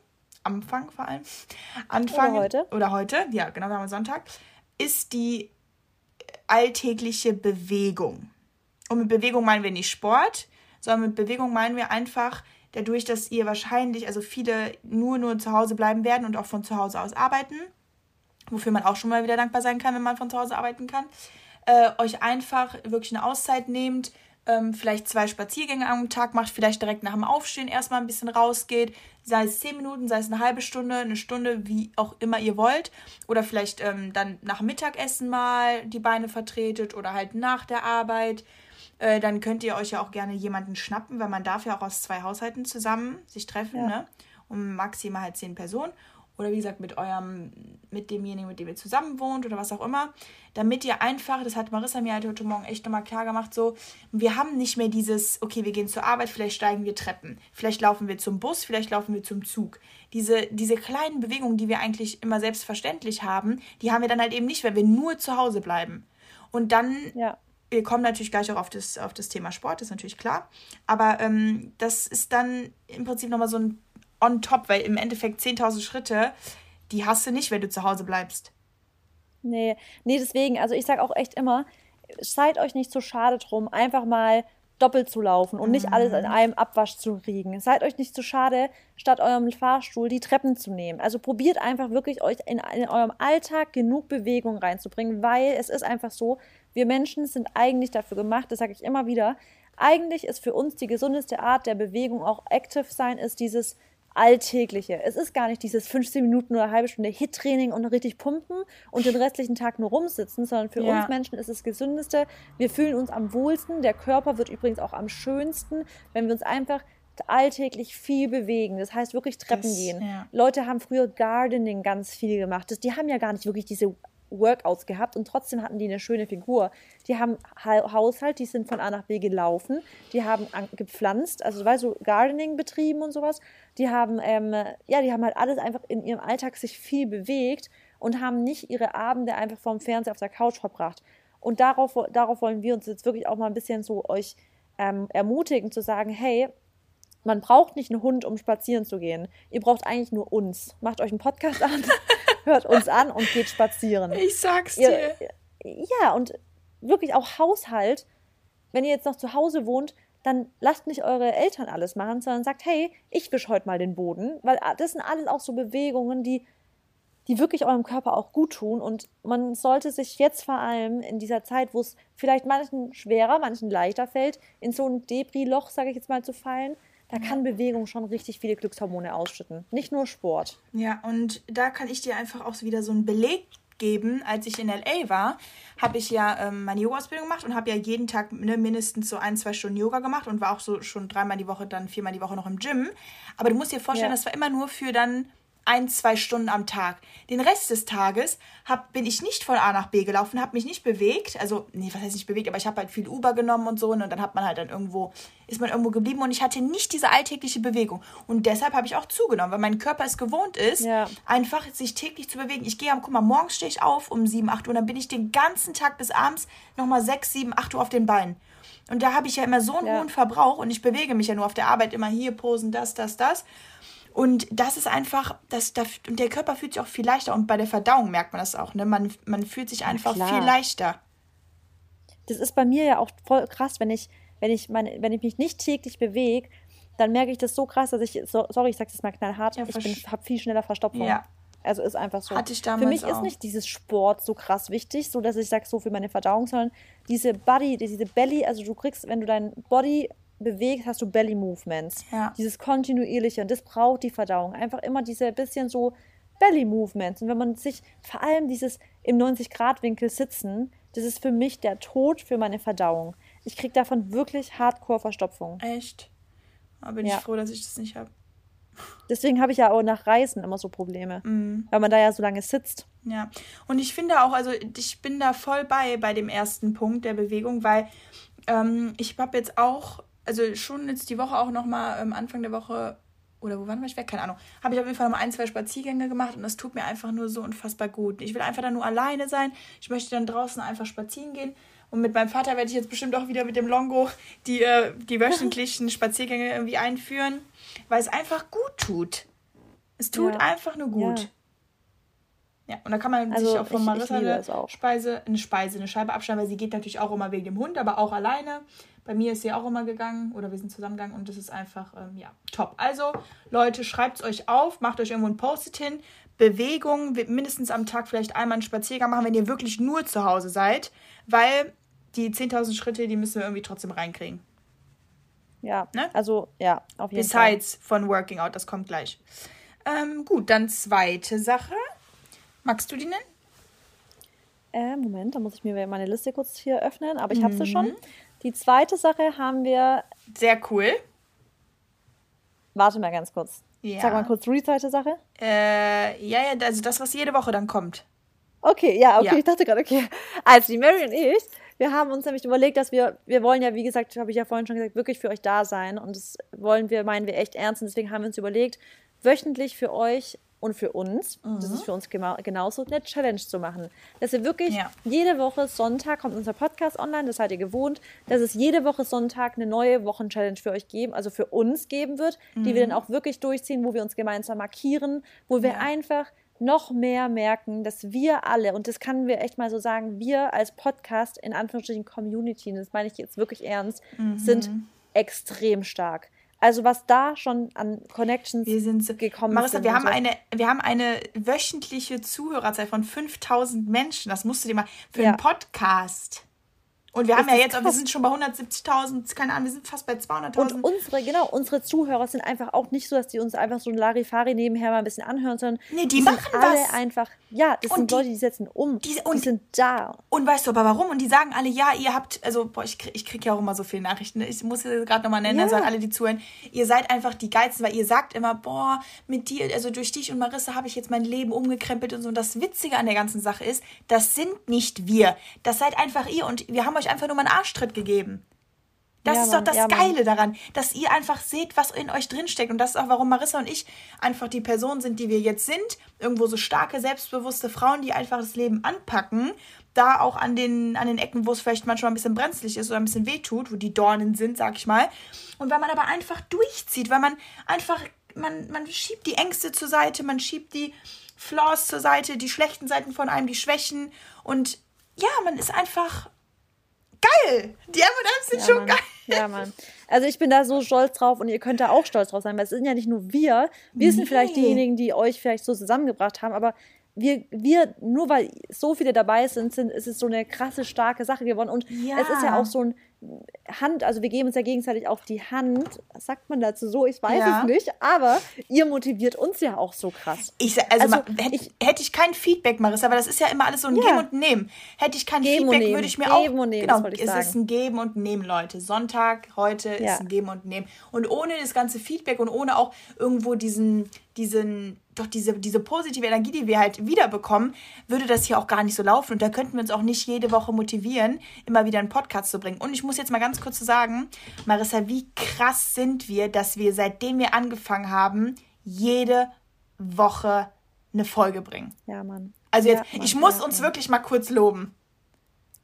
[SPEAKER 2] Anfangen vor allem. Anfangen. Oder heute. Oder heute, ja, genau, wir haben Sonntag. Ist die alltägliche Bewegung. Und mit Bewegung meinen wir nicht Sport, sondern mit Bewegung meinen wir einfach dadurch, dass ihr wahrscheinlich, also viele nur nur zu Hause bleiben werden und auch von zu Hause aus arbeiten, wofür man auch schon mal wieder dankbar sein kann, wenn man von zu Hause arbeiten kann, äh, euch einfach wirklich eine Auszeit nehmt, ähm, vielleicht zwei Spaziergänge am Tag macht, vielleicht direkt nach dem Aufstehen erstmal ein bisschen rausgeht, sei es zehn Minuten, sei es eine halbe Stunde, eine Stunde, wie auch immer ihr wollt. Oder vielleicht ähm, dann nach Mittagessen mal die Beine vertretet oder halt nach der Arbeit. äh, dann könnt ihr euch ja auch gerne jemanden schnappen, weil man darf ja auch aus zwei Haushalten zusammen sich treffen, ja. ne? Um maximal halt zehn Personen oder wie gesagt mit eurem, mit demjenigen, mit dem ihr zusammen wohnt oder was auch immer, damit ihr einfach, das hat Marissa mir halt heute Morgen echt nochmal klar gemacht, so, wir haben nicht mehr dieses, okay, wir gehen zur Arbeit, vielleicht steigen wir Treppen, vielleicht laufen wir zum Bus, vielleicht laufen wir zum Zug. Diese, diese kleinen Bewegungen, die wir eigentlich immer selbstverständlich haben, die haben wir dann halt eben nicht, weil wir nur zu Hause bleiben. Und dann ja wir kommen natürlich gleich auch auf das, auf das Thema Sport, ist natürlich klar. Aber ähm, das ist dann im Prinzip nochmal so ein on top, weil im Endeffekt 10.000 Schritte, die hast du nicht, wenn du zu Hause bleibst.
[SPEAKER 1] Nee, nee, deswegen, also ich sage auch echt immer, seid euch nicht so schade drum, einfach mal doppelt zu laufen und nicht alles in mhm. einem Abwasch zu kriegen. Seid euch nicht zu schade, statt eurem Fahrstuhl die Treppen zu nehmen. Also probiert einfach wirklich euch in, in eurem Alltag genug Bewegung reinzubringen, weil es ist einfach so, wir Menschen sind eigentlich dafür gemacht, das sage ich immer wieder, eigentlich ist für uns die gesundeste Art der Bewegung auch active sein, ist dieses Alltägliche. Es ist gar nicht dieses 15 Minuten oder eine halbe Stunde Hit-Training und richtig pumpen und den restlichen Tag nur rumsitzen, sondern für ja. uns Menschen ist es gesündeste. Wir fühlen uns am wohlsten. Der Körper wird übrigens auch am schönsten, wenn wir uns einfach alltäglich viel bewegen. Das heißt wirklich Treppen das, gehen. Ja. Leute haben früher Gardening ganz viel gemacht. Das, die haben ja gar nicht wirklich diese Workouts gehabt und trotzdem hatten die eine schöne Figur. Die haben ha Haushalt, die sind von A nach B gelaufen, die haben gepflanzt, also weißt du, Gardening betrieben und sowas. Die haben, ähm, ja, die haben halt alles einfach in ihrem Alltag sich viel bewegt und haben nicht ihre Abende einfach vorm Fernseher auf der Couch verbracht. Und darauf, darauf wollen wir uns jetzt wirklich auch mal ein bisschen so euch ähm, ermutigen, zu sagen, hey, man braucht nicht einen Hund, um spazieren zu gehen. Ihr braucht eigentlich nur uns. Macht euch einen Podcast an hört uns an und geht spazieren. Ich sag's dir. Ihr, ja, und wirklich auch Haushalt. Wenn ihr jetzt noch zu Hause wohnt, dann lasst nicht eure Eltern alles machen, sondern sagt, hey, ich wisch heute mal den Boden, weil ah, das sind alles auch so Bewegungen, die, die wirklich eurem Körper auch gut tun. Und man sollte sich jetzt vor allem in dieser Zeit, wo es vielleicht manchen schwerer, manchen leichter fällt, in so ein Debris-Loch, sage ich jetzt mal, zu fallen, da kann Bewegung schon richtig viele Glückshormone ausschütten. Nicht nur Sport.
[SPEAKER 2] Ja, und da kann ich dir einfach auch wieder so einen Beleg geben. Als ich in LA war, habe ich ja ähm, meine Yoga-Ausbildung gemacht und habe ja jeden Tag ne, mindestens so ein, zwei Stunden Yoga gemacht und war auch so schon dreimal die Woche, dann viermal die Woche noch im Gym. Aber du musst dir vorstellen, ja. das war immer nur für dann ein, zwei Stunden am Tag. Den Rest des Tages hab, bin ich nicht von A nach B gelaufen, habe mich nicht bewegt. Also, nee, was heißt nicht bewegt, aber ich habe halt viel Uber genommen und so. Und dann hat man halt dann irgendwo, ist man irgendwo geblieben und ich hatte nicht diese alltägliche Bewegung. Und deshalb habe ich auch zugenommen, weil mein Körper es gewohnt ist, ja. einfach sich täglich zu bewegen. Ich gehe am, guck mal, morgens stehe ich auf um 7, 8 Uhr und dann bin ich den ganzen Tag bis abends nochmal 6, 7, 8 Uhr auf den Beinen. Und da habe ich ja immer so einen ja. hohen Verbrauch und ich bewege mich ja nur auf der Arbeit immer hier, posen, das, das, das. Und das ist einfach, das, das, und der Körper fühlt sich auch viel leichter. Und bei der Verdauung merkt man das auch. Ne? Man, man fühlt sich einfach viel leichter.
[SPEAKER 1] Das ist bei mir ja auch voll krass, wenn ich, wenn ich, meine, wenn ich mich nicht täglich bewege, dann merke ich das so krass, dass ich, so, sorry, ich sage das mal knallhart, ja, ich habe viel schneller Verstopfung. Ja. Also ist einfach so. Hatte ich damals für mich auch. ist nicht dieses Sport so krass wichtig, so dass ich sage, so für meine Verdauung, sondern diese Body, diese Belly, also du kriegst, wenn du dein Body bewegst, hast du Belly Movements. Ja. Dieses kontinuierliche und das braucht die Verdauung. Einfach immer diese bisschen so Belly Movements. Und wenn man sich vor allem dieses im 90-Grad-Winkel sitzen, das ist für mich der Tod für meine Verdauung. Ich kriege davon wirklich Hardcore-Verstopfung.
[SPEAKER 2] Echt? Aber bin ja. ich froh, dass ich das nicht habe.
[SPEAKER 1] Deswegen habe ich ja auch nach Reisen immer so Probleme, mm. weil man da ja so lange sitzt.
[SPEAKER 2] Ja, und ich finde auch, also ich bin da voll bei bei dem ersten Punkt der Bewegung, weil ähm, ich habe jetzt auch also schon jetzt die Woche auch nochmal, ähm, Anfang der Woche, oder wo waren wir? Ich weg? Keine Ahnung. Habe ich auf jeden Fall nochmal ein, zwei Spaziergänge gemacht und das tut mir einfach nur so unfassbar gut. Ich will einfach dann nur alleine sein. Ich möchte dann draußen einfach spazieren gehen. Und mit meinem Vater werde ich jetzt bestimmt auch wieder mit dem Longo die, äh, die wöchentlichen Spaziergänge irgendwie einführen, weil es einfach gut tut. Es tut ja. einfach nur gut. Ja. Ja, und da kann man also sich auch von Marissa eine Speise, eine Speise, eine Scheibe abschneiden, weil sie geht natürlich auch immer wegen dem Hund, aber auch alleine. Bei mir ist sie auch immer gegangen oder wir sind zusammengegangen und das ist einfach, ähm, ja, top. Also, Leute, schreibt es euch auf, macht euch irgendwo ein Post-it hin. Bewegung, mindestens am Tag vielleicht einmal einen Spaziergang machen, wenn ihr wirklich nur zu Hause seid, weil die 10.000 Schritte, die müssen wir irgendwie trotzdem reinkriegen.
[SPEAKER 1] Ja, ne? also ja,
[SPEAKER 2] auf jeden Besides Fall. Besides von Working Out, das kommt gleich. Ähm, gut, dann zweite Sache. Magst du die nennen?
[SPEAKER 1] Äh, Moment, da muss ich mir meine Liste kurz hier öffnen, aber ich mhm. habe sie schon. Die zweite Sache haben wir.
[SPEAKER 2] Sehr cool.
[SPEAKER 1] Warte mal ganz kurz. Ja. Sag mal kurz die zweite Sache.
[SPEAKER 2] Äh, ja, ja, also das, was jede Woche dann kommt.
[SPEAKER 1] Okay, ja, okay, ja. ich dachte gerade, okay. Also die Mary und ich, wir haben uns nämlich überlegt, dass wir, wir wollen ja, wie gesagt, habe ich ja vorhin schon gesagt, wirklich für euch da sein. Und das wollen wir, meinen wir echt ernst. Und deswegen haben wir uns überlegt, wöchentlich für euch und für uns, mhm. das ist mhm. für uns genauso, eine Challenge zu machen. Dass wir wirklich ja. jede Woche Sonntag kommt unser Podcast online, das seid ihr gewohnt, dass es jede Woche Sonntag eine neue Wochenchallenge für euch geben, also für uns geben wird, mhm. die wir dann mhm. auch wirklich durchziehen, wo wir uns gemeinsam markieren, wo wir ja. einfach noch mehr merken, dass wir alle, und das können wir echt mal so sagen, wir als Podcast in Anführungsstrichen Community, das meine ich jetzt wirklich ernst, mhm. sind extrem stark. Also was da schon an Connections
[SPEAKER 2] wir sind so, gekommen Marissa, sind. Wir haben, so. eine, wir haben eine wöchentliche Zuhörerzahl von 5000 Menschen. Das musst du dir mal für ja. einen Podcast. Und wir haben ja jetzt, krass. wir sind schon bei 170.000, keine Ahnung, wir sind fast bei 200.000.
[SPEAKER 1] Und unsere, genau, unsere Zuhörer sind einfach auch nicht so, dass die uns einfach so ein Larifari nebenher mal ein bisschen anhören, sondern nee, die, die machen sind alle was. einfach, ja, das und sind die, Leute, die setzen um, die, und, die sind da.
[SPEAKER 2] Und weißt du aber warum? Und die sagen alle, ja, ihr habt, also, boah, ich, krieg, ich kriege ja auch immer so viele Nachrichten, ich muss sie gerade nochmal nennen, ja. sagen alle, die zuhören, ihr seid einfach die Geilsten, weil ihr sagt immer, boah, mit dir, also durch dich und Marissa habe ich jetzt mein Leben umgekrempelt und so. Und das Witzige an der ganzen Sache ist, das sind nicht wir, das seid einfach ihr und wir haben euch einfach nur mal einen Arschtritt gegeben. Das ja, ist doch das ja, Geile daran, dass ihr einfach seht, was in euch drinsteckt. Und das ist auch, warum Marissa und ich einfach die Personen sind, die wir jetzt sind. Irgendwo so starke, selbstbewusste Frauen, die einfach das Leben anpacken. Da auch an den, an den Ecken, wo es vielleicht manchmal ein bisschen brenzlig ist oder ein bisschen wehtut, wo die Dornen sind, sag ich mal. Und weil man aber einfach durchzieht, weil man einfach, man, man schiebt die Ängste zur Seite, man schiebt die Flaws zur Seite, die schlechten Seiten von einem, die Schwächen. Und ja, man ist einfach geil. Die M&M's sind ja, schon
[SPEAKER 1] Mann.
[SPEAKER 2] geil.
[SPEAKER 1] Ja, Mann. Also ich bin da so stolz drauf und ihr könnt da auch stolz drauf sein, weil es sind ja nicht nur wir. Wir nee. sind vielleicht diejenigen, die euch vielleicht so zusammengebracht haben, aber wir, wir, nur weil so viele dabei sind, sind, ist es so eine krasse, starke Sache geworden. Und ja. es ist ja auch so ein Hand, also wir geben uns ja gegenseitig auch die Hand. Was sagt man dazu so? Ich weiß ja. es nicht, aber ihr motiviert uns ja auch so krass.
[SPEAKER 2] Ich, also, also hätte, ich, hätte ich kein Feedback, Marissa, aber das ist ja immer alles so ein ja. Geben und Nehmen. Hätte ich kein Geben Feedback, würde ich mir Geben auch. Geben und Nehmen, genau, es sagen. ist ein Geben und Nehmen, Leute. Sonntag, heute ja. ist ein Geben und Nehmen. Und ohne das ganze Feedback und ohne auch irgendwo diesen, diesen doch diese, diese positive Energie, die wir halt wiederbekommen, würde das hier auch gar nicht so laufen. Und da könnten wir uns auch nicht jede Woche motivieren, immer wieder einen Podcast zu bringen. Und ich muss jetzt mal ganz kurz sagen, Marissa, wie krass sind wir, dass wir seitdem wir angefangen haben, jede Woche eine Folge bringen.
[SPEAKER 1] Ja, Mann.
[SPEAKER 2] Also jetzt,
[SPEAKER 1] ja, Mann,
[SPEAKER 2] ich muss ja, uns ja. wirklich mal kurz loben.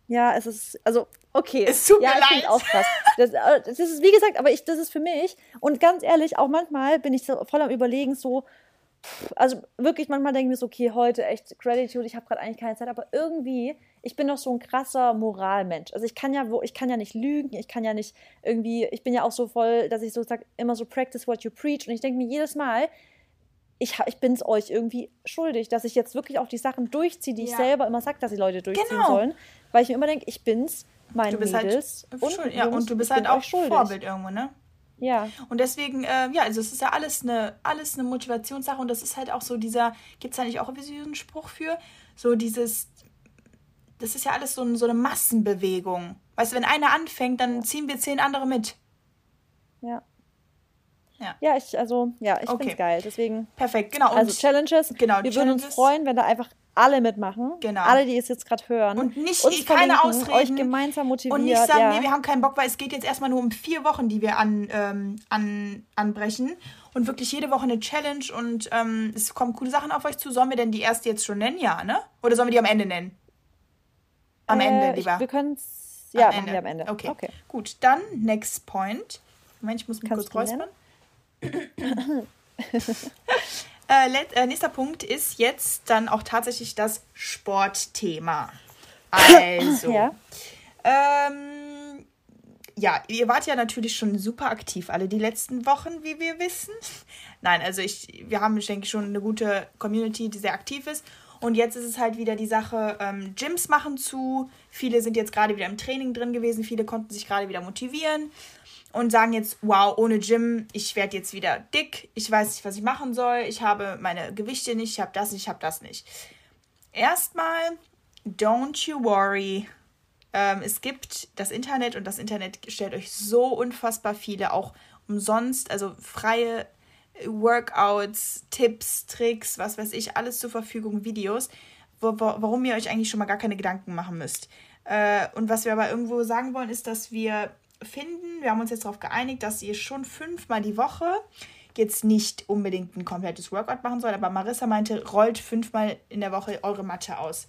[SPEAKER 1] Ja, es ist, also, okay. Es tut ja, mir leid. Auch krass. Das, äh, das ist, wie gesagt, aber ich, das ist für mich. Und ganz ehrlich, auch manchmal bin ich so voll am Überlegen, so, also wirklich manchmal denke ich mir so, okay, heute echt Gratitude, ich habe gerade eigentlich keine Zeit, aber irgendwie, ich bin doch so ein krasser Moralmensch. Also ich kann ja, ich kann ja nicht lügen, ich kann ja nicht irgendwie, ich bin ja auch so voll, dass ich so sage, immer so practice what you preach und ich denke mir jedes Mal, ich, ich bin es euch irgendwie schuldig, dass ich jetzt wirklich auch die Sachen durchziehe, die ja. ich selber immer sage, dass die Leute durchziehen genau. sollen, weil ich mir immer denke, ich bin's, halt Mädels
[SPEAKER 2] halt und, ja, und du bist halt auch Vorbild irgendwo, ne?
[SPEAKER 1] Ja.
[SPEAKER 2] Und deswegen, äh, ja, also es ist ja alles eine, alles eine Motivationssache und das ist halt auch so dieser, gibt es da nicht auch irgendwie so einen Spruch für? So dieses, das ist ja alles so, so eine Massenbewegung. Weißt du, wenn einer anfängt, dann ziehen wir zehn andere mit.
[SPEAKER 1] Ja. Ja. ja, ich, also, ja, ich okay. finde es geil. Deswegen.
[SPEAKER 2] Perfekt, genau.
[SPEAKER 1] Und also Challenges. Genau, wir Challenges. würden uns freuen, wenn da einfach alle mitmachen. Genau. Alle, die es jetzt gerade hören.
[SPEAKER 2] Und nicht uns keine Ausreden. Euch gemeinsam motiviert. Und nicht sagen, ja. nee, wir haben keinen Bock, weil es geht jetzt erstmal nur um vier Wochen, die wir an, ähm, an, anbrechen. Und wirklich jede Woche eine Challenge und ähm, es kommen coole Sachen auf euch zu. Sollen wir denn die erste jetzt schon nennen? Ja, ne? Oder sollen wir die am Ende nennen? Am äh, Ende, lieber.
[SPEAKER 1] Ich, wir können es. Ja, am Ende. am Ende.
[SPEAKER 2] Okay. okay. Gut, dann next point. Moment, ich muss mich Kannst kurz räuspern. Äh, äh, nächster Punkt ist jetzt dann auch tatsächlich das Sportthema. Also, ja. Ähm, ja, ihr wart ja natürlich schon super aktiv alle die letzten Wochen, wie wir wissen. Nein, also ich, wir haben, ich denke, schon eine gute Community, die sehr aktiv ist. Und jetzt ist es halt wieder die Sache, ähm, Gyms machen zu. Viele sind jetzt gerade wieder im Training drin gewesen. Viele konnten sich gerade wieder motivieren und sagen jetzt, wow, ohne Gym, ich werde jetzt wieder dick, ich weiß nicht, was ich machen soll, ich habe meine Gewichte nicht, ich habe das nicht, ich habe das nicht. Erstmal, don't you worry, ähm, es gibt das Internet und das Internet stellt euch so unfassbar viele, auch umsonst, also freie Workouts, Tipps, Tricks, was weiß ich, alles zur Verfügung, Videos, wo, wo, warum ihr euch eigentlich schon mal gar keine Gedanken machen müsst. Äh, und was wir aber irgendwo sagen wollen, ist, dass wir finden, wir haben uns jetzt darauf geeinigt, dass ihr schon fünfmal die Woche jetzt nicht unbedingt ein komplettes Workout machen sollt, aber Marissa meinte, rollt fünfmal in der Woche eure Matte aus.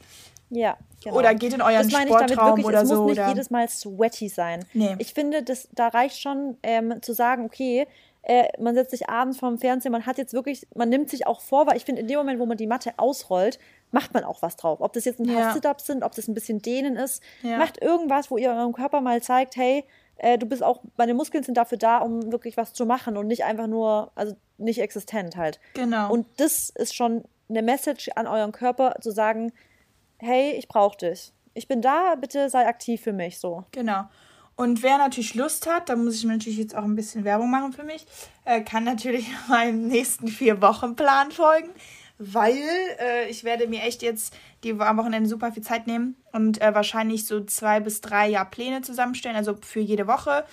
[SPEAKER 2] Ja, genau. Oder geht in euren das
[SPEAKER 1] Sportraum wirklich, oder so. Es muss nicht oder? jedes Mal sweaty sein. Nee. Ich finde, das, da reicht schon ähm, zu sagen, okay, äh, man setzt sich abends vorm Fernseher, man hat jetzt wirklich, man nimmt sich auch vor, weil ich finde, in dem Moment, wo man die Matte ausrollt, macht man auch was drauf. Ob das jetzt ein paar ja. Sit-Ups sind, ob das ein bisschen Dehnen ist, ja. macht irgendwas, wo ihr eurem Körper mal zeigt, hey, äh, du bist auch, meine Muskeln sind dafür da, um wirklich was zu machen und nicht einfach nur, also nicht existent halt. Genau. Und das ist schon eine Message an euren Körper, zu sagen, hey, ich brauche dich. Ich bin da, bitte sei aktiv für mich so.
[SPEAKER 2] Genau. Und wer natürlich Lust hat, da muss ich natürlich jetzt auch ein bisschen Werbung machen für mich, äh, kann natürlich meinem nächsten vier Wochen Plan folgen, weil äh, ich werde mir echt jetzt die am Wochenende super viel Zeit nehmen und äh, wahrscheinlich so zwei bis drei Jahr Pläne zusammenstellen, also für jede Woche.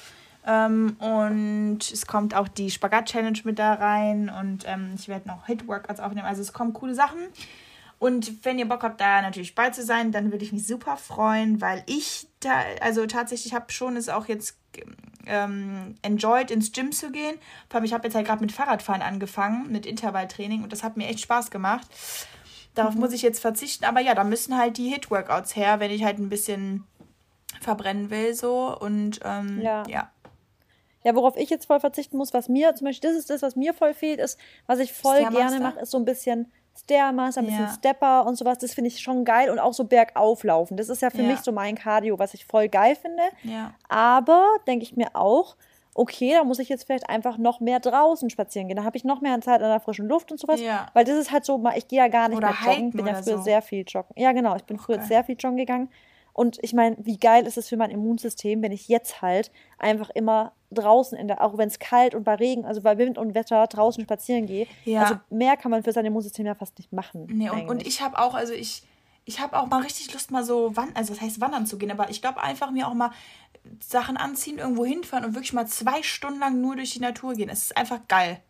[SPEAKER 2] Ähm, und es kommt auch die Spagat-Challenge mit da rein und ähm, ich werde noch Hit-Workouts aufnehmen. Also es kommen coole Sachen. Und wenn ihr Bock habt, da natürlich bei zu sein, dann würde ich mich super freuen, weil ich da, also tatsächlich habe schon es auch jetzt ähm, enjoyed, ins Gym zu gehen. Vor allem, ich habe jetzt halt gerade mit Fahrradfahren angefangen, mit Intervalltraining und das hat mir echt Spaß gemacht. Darauf mhm. muss ich jetzt verzichten, aber ja, da müssen halt die Hit-Workouts her, wenn ich halt ein bisschen verbrennen will, so und ähm, ja.
[SPEAKER 1] ja. Ja, worauf ich jetzt voll verzichten muss, was mir zum Beispiel, das ist das, was mir voll fehlt, ist, was ich voll gerne mache, ist so ein bisschen Stairmaster, ein bisschen ja. Stepper und sowas. Das finde ich schon geil und auch so bergauflaufen. Das ist ja für ja. mich so mein Cardio, was ich voll geil finde. Ja. Aber denke ich mir auch, okay, da muss ich jetzt vielleicht einfach noch mehr draußen spazieren gehen. Da habe ich noch mehr Zeit an der frischen Luft und sowas. Ja. Weil das ist halt so, ich gehe ja gar nicht oder mehr joggen. Ich bin ja früher so. sehr viel joggen. Ja, genau. Ich bin früher okay. sehr viel joggen gegangen. Und ich meine, wie geil ist es für mein Immunsystem, wenn ich jetzt halt einfach immer draußen in der, auch wenn es kalt und bei Regen, also bei Wind und Wetter draußen spazieren gehe. Ja. Also mehr kann man für sein Immunsystem ja fast nicht machen.
[SPEAKER 2] Nee, und, und ich habe auch, also ich, ich habe auch mal richtig Lust, mal so wandern, also das heißt wandern zu gehen, aber ich glaube einfach mir auch mal Sachen anziehen, irgendwo hinfahren und wirklich mal zwei Stunden lang nur durch die Natur gehen. Es ist einfach geil.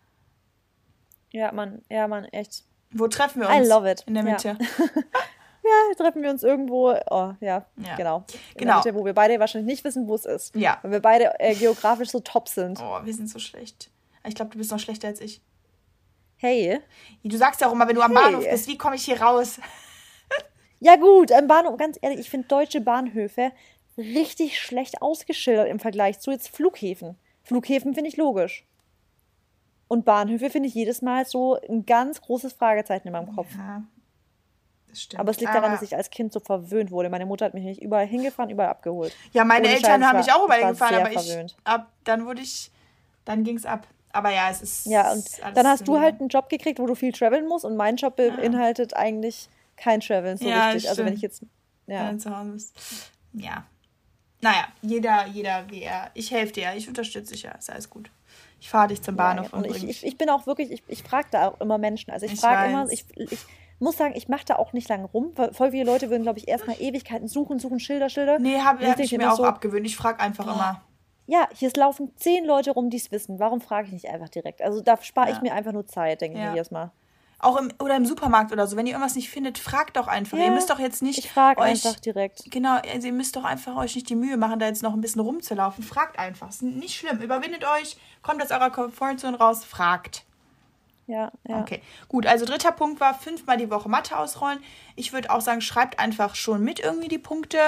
[SPEAKER 1] Ja, Mann, ja, Mann, echt.
[SPEAKER 2] Wo treffen wir uns? I love it. In der
[SPEAKER 1] Mitte. Ja. ja, treffen wir uns irgendwo. Oh, ja, ja. genau. Genau. Mitte, wo wir beide wahrscheinlich nicht wissen, wo es ist. Ja. Weil wir beide äh, geografisch so top sind.
[SPEAKER 2] Oh, wir sind so schlecht. Ich glaube, du bist noch schlechter als ich. Hey. Du sagst ja auch immer, wenn du am Bahnhof bist, wie komme ich hier raus?
[SPEAKER 1] ja, gut, am Bahnhof, ganz ehrlich, ich finde deutsche Bahnhöfe richtig schlecht ausgeschildert im Vergleich zu jetzt Flughäfen. Flughäfen finde ich logisch. Und Bahnhöfe finde ich jedes Mal so ein ganz großes Fragezeichen in meinem Kopf. Ja. Aber es liegt daran, dass ich als Kind so verwöhnt wurde. Meine Mutter hat mich nicht überall hingefahren, überall abgeholt. Ja, meine Ohne Eltern haben mich auch überall
[SPEAKER 2] hingefahren, aber ich ab, dann wurde ich, dann ging es ab. Aber ja, es ist. Ja,
[SPEAKER 1] und dann hast du halt einen Job gekriegt, wo du viel traveln musst und mein Job beinhaltet ja. eigentlich kein Traveln so ja, richtig. Also wenn ich jetzt. Ja. Wenn zu Hause
[SPEAKER 2] bist. Ja. Naja, jeder, jeder wie er. Ich helfe dir, ich unterstütze dich ja, ist alles gut. Ich fahre dich zum Bahnhof
[SPEAKER 1] ja, und, und ich, ich, ich, bin auch wirklich, ich, ich frage da auch immer Menschen. Also ich, ich frage immer, ich, ich muss sagen, ich mache da auch nicht lange rum, weil voll viele Leute würden, glaube ich, erstmal Ewigkeiten suchen, suchen Schilder, Schilder. Nee, habe hab ich mir auch so, abgewöhnt. Ich frage einfach boah. immer. Ja, hier laufen zehn Leute rum, die es wissen. Warum frage ich nicht einfach direkt? Also da spare ich mir einfach nur Zeit, denke ja. ich mir jedes Mal.
[SPEAKER 2] Auch im, oder im Supermarkt oder so. Wenn ihr irgendwas nicht findet, fragt doch einfach. Ja, ihr müsst doch jetzt nicht. Ich frage einfach direkt. Genau, also ihr müsst doch einfach euch nicht die Mühe machen, da jetzt noch ein bisschen rumzulaufen. Fragt einfach. Ist nicht schlimm. Überwindet euch, kommt aus eurer Komfortzone raus, fragt. Ja, ja. Okay, gut. Also dritter Punkt war fünfmal die Woche Mathe ausrollen. Ich würde auch sagen, schreibt einfach schon mit irgendwie die Punkte,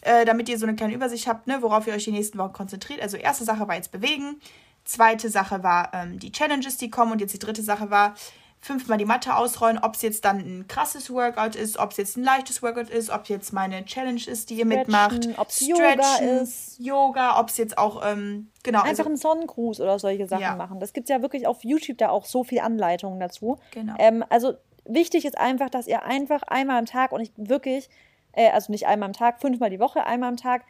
[SPEAKER 2] äh, damit ihr so eine kleine Übersicht habt, ne, worauf ihr euch die nächsten Wochen konzentriert. Also erste Sache war jetzt bewegen. Zweite Sache war ähm, die Challenges, die kommen. Und jetzt die dritte Sache war, fünfmal die Matte ausrollen, ob es jetzt dann ein krasses Workout ist, ob es jetzt ein leichtes Workout ist, ob jetzt meine Challenge ist, die ihr Stretchen, mitmacht, ob es Yoga ist, Yoga, ob es jetzt auch ähm, genau
[SPEAKER 1] einfach also, einen Sonnengruß oder solche Sachen ja. machen. Das gibt es ja wirklich auf YouTube da auch so viele Anleitungen dazu. Genau. Ähm, also wichtig ist einfach, dass ihr einfach einmal am Tag und ich wirklich äh, also nicht einmal am Tag, fünfmal die Woche, einmal am Tag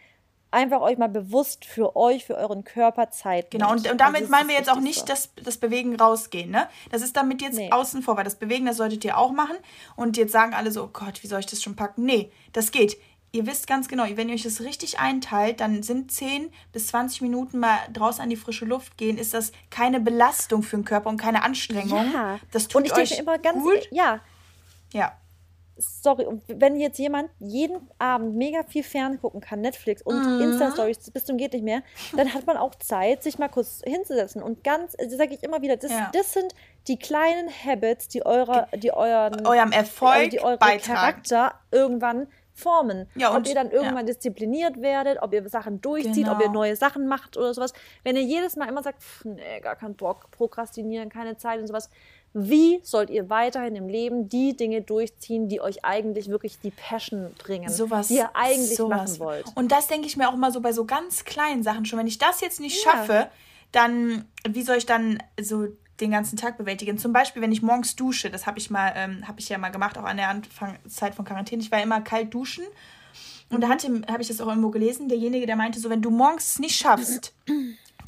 [SPEAKER 1] einfach euch mal bewusst für euch, für euren Körper Zeit
[SPEAKER 2] Genau, und, und damit also meinen wir jetzt auch nicht das, das Bewegen rausgehen, ne? Das ist damit jetzt nee. außen vor, weil das Bewegen, das solltet ihr auch machen. Und jetzt sagen alle so, oh Gott, wie soll ich das schon packen? Nee, das geht. ihr wisst ganz genau, wenn ihr euch das richtig einteilt, dann sind 10 bis 20 Minuten mal draußen an die frische Luft gehen, ist das keine Belastung für den Körper und keine Anstrengung. Ja. Das tut und ich euch denke immer
[SPEAKER 1] ganz gut. Ja. Ja. Sorry, und wenn jetzt jemand jeden Abend mega viel ferngucken kann, Netflix und mhm. Insta-Stories bis zum geht nicht mehr, dann hat man auch Zeit, sich mal kurz hinzusetzen. Und ganz, das sage ich immer wieder, das, ja. das sind die kleinen Habits, die eurer, die euren eurem Erfolg, die euren Charakter irgendwann formen. Ja, und, ob ihr dann irgendwann ja. diszipliniert werdet, ob ihr Sachen durchzieht, genau. ob ihr genau. neue Sachen macht oder sowas. Wenn ihr jedes Mal immer sagt, pff, nee, gar keinen Bock, prokrastinieren, keine Zeit und sowas. Wie sollt ihr weiterhin im Leben die Dinge durchziehen, die euch eigentlich wirklich die Passion bringen, sowas, die ihr eigentlich
[SPEAKER 2] sowas. machen wollt? Und das denke ich mir auch immer so bei so ganz kleinen Sachen schon. Wenn ich das jetzt nicht ja. schaffe, dann wie soll ich dann so den ganzen Tag bewältigen. Zum Beispiel, wenn ich morgens dusche, das habe ich mal, ähm, habe ich ja mal gemacht, auch an der Anfangszeit von Quarantäne. Ich war immer kalt duschen. Und da habe ich das auch irgendwo gelesen, derjenige, der meinte so, wenn du morgens nicht schaffst,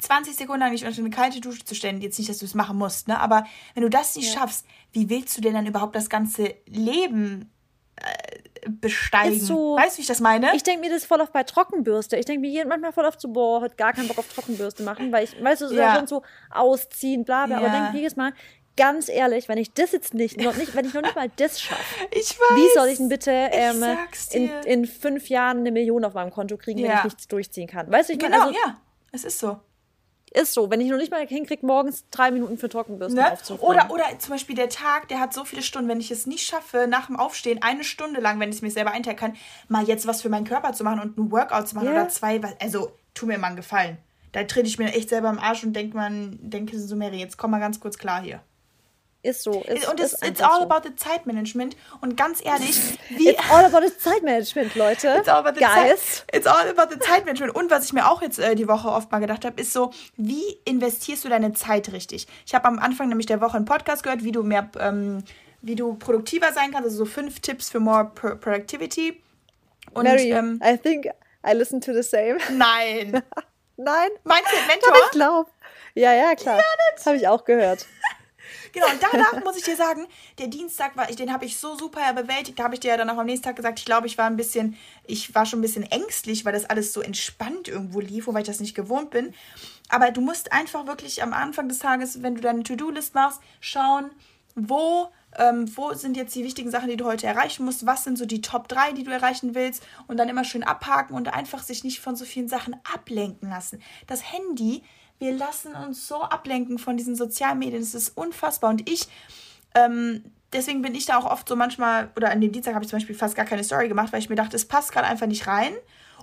[SPEAKER 2] 20 Sekunden lang nicht unter eine kalte Dusche zu stellen, jetzt nicht, dass du es machen musst, ne? Aber wenn du das nicht ja. schaffst, wie willst du denn dann überhaupt das ganze Leben äh, besteigen. So, weißt du, wie ich das meine?
[SPEAKER 1] Ich denke mir das voll auf bei Trockenbürste. Ich denke mir manchmal voll auf so, boah, hat gar keinen Bock auf Trockenbürste machen, weil ich, weißt du, so, ja. schon so ausziehen, bla bla. Ja. Aber denke jedes Mal, ganz ehrlich, wenn ich das jetzt nicht, noch nicht wenn ich noch nicht mal das schaffe, wie soll ich denn bitte ähm, in, in fünf Jahren eine Million auf meinem Konto kriegen, ja. wenn ich nichts durchziehen kann? Weißt du, ich
[SPEAKER 2] meine, genau, also, ja, es ist so.
[SPEAKER 1] Ist so, wenn ich noch nicht mal hinkriege, morgens drei Minuten für Trockenbürsten
[SPEAKER 2] ne? Oder, oder zum Beispiel der Tag, der hat so viele Stunden, wenn ich es nicht schaffe, nach dem Aufstehen eine Stunde lang, wenn ich es mir selber einteilen kann, mal jetzt was für meinen Körper zu machen und ein Workout zu machen yeah. oder zwei, also tu mir mal einen Gefallen. Da trete ich mir echt selber im Arsch und denke man, denke so, Mary, jetzt komm mal ganz kurz klar hier. Ist so. Ist, und es, ist it's all so. about the Zeitmanagement. Und ganz ehrlich, wie. It's all about the Zeitmanagement, Leute. It's all about the Guys. It's all about the Zeitmanagement. Und was ich mir auch jetzt äh, die Woche oft mal gedacht habe, ist so, wie investierst du deine Zeit richtig? Ich habe am Anfang nämlich der Woche einen Podcast gehört, wie du mehr, ähm, wie du produktiver sein kannst. Also so fünf Tipps für more Pro Productivity. Und,
[SPEAKER 1] Mary, ähm, I think I listen to the same.
[SPEAKER 2] Nein.
[SPEAKER 1] Nein? Meinst du Mentor? Ich glaube. Ja, ja, klar. Ja, das habe ich auch gehört.
[SPEAKER 2] Genau, und danach muss ich dir sagen, der Dienstag war, den habe ich so super bewältigt. Da habe ich dir ja dann auch am nächsten Tag gesagt, ich glaube, ich war ein bisschen, ich war schon ein bisschen ängstlich, weil das alles so entspannt irgendwo lief, wobei ich das nicht gewohnt bin. Aber du musst einfach wirklich am Anfang des Tages, wenn du deine To-Do-List machst, schauen, wo ähm, wo sind jetzt die wichtigen Sachen, die du heute erreichen musst, was sind so die Top 3, die du erreichen willst und dann immer schön abhaken und einfach sich nicht von so vielen Sachen ablenken lassen. Das Handy wir lassen uns so ablenken von diesen sozialen Medien. Es ist unfassbar. Und ich, ähm, deswegen bin ich da auch oft so manchmal, oder an dem Dienstag habe ich zum Beispiel fast gar keine Story gemacht, weil ich mir dachte, es passt gerade einfach nicht rein.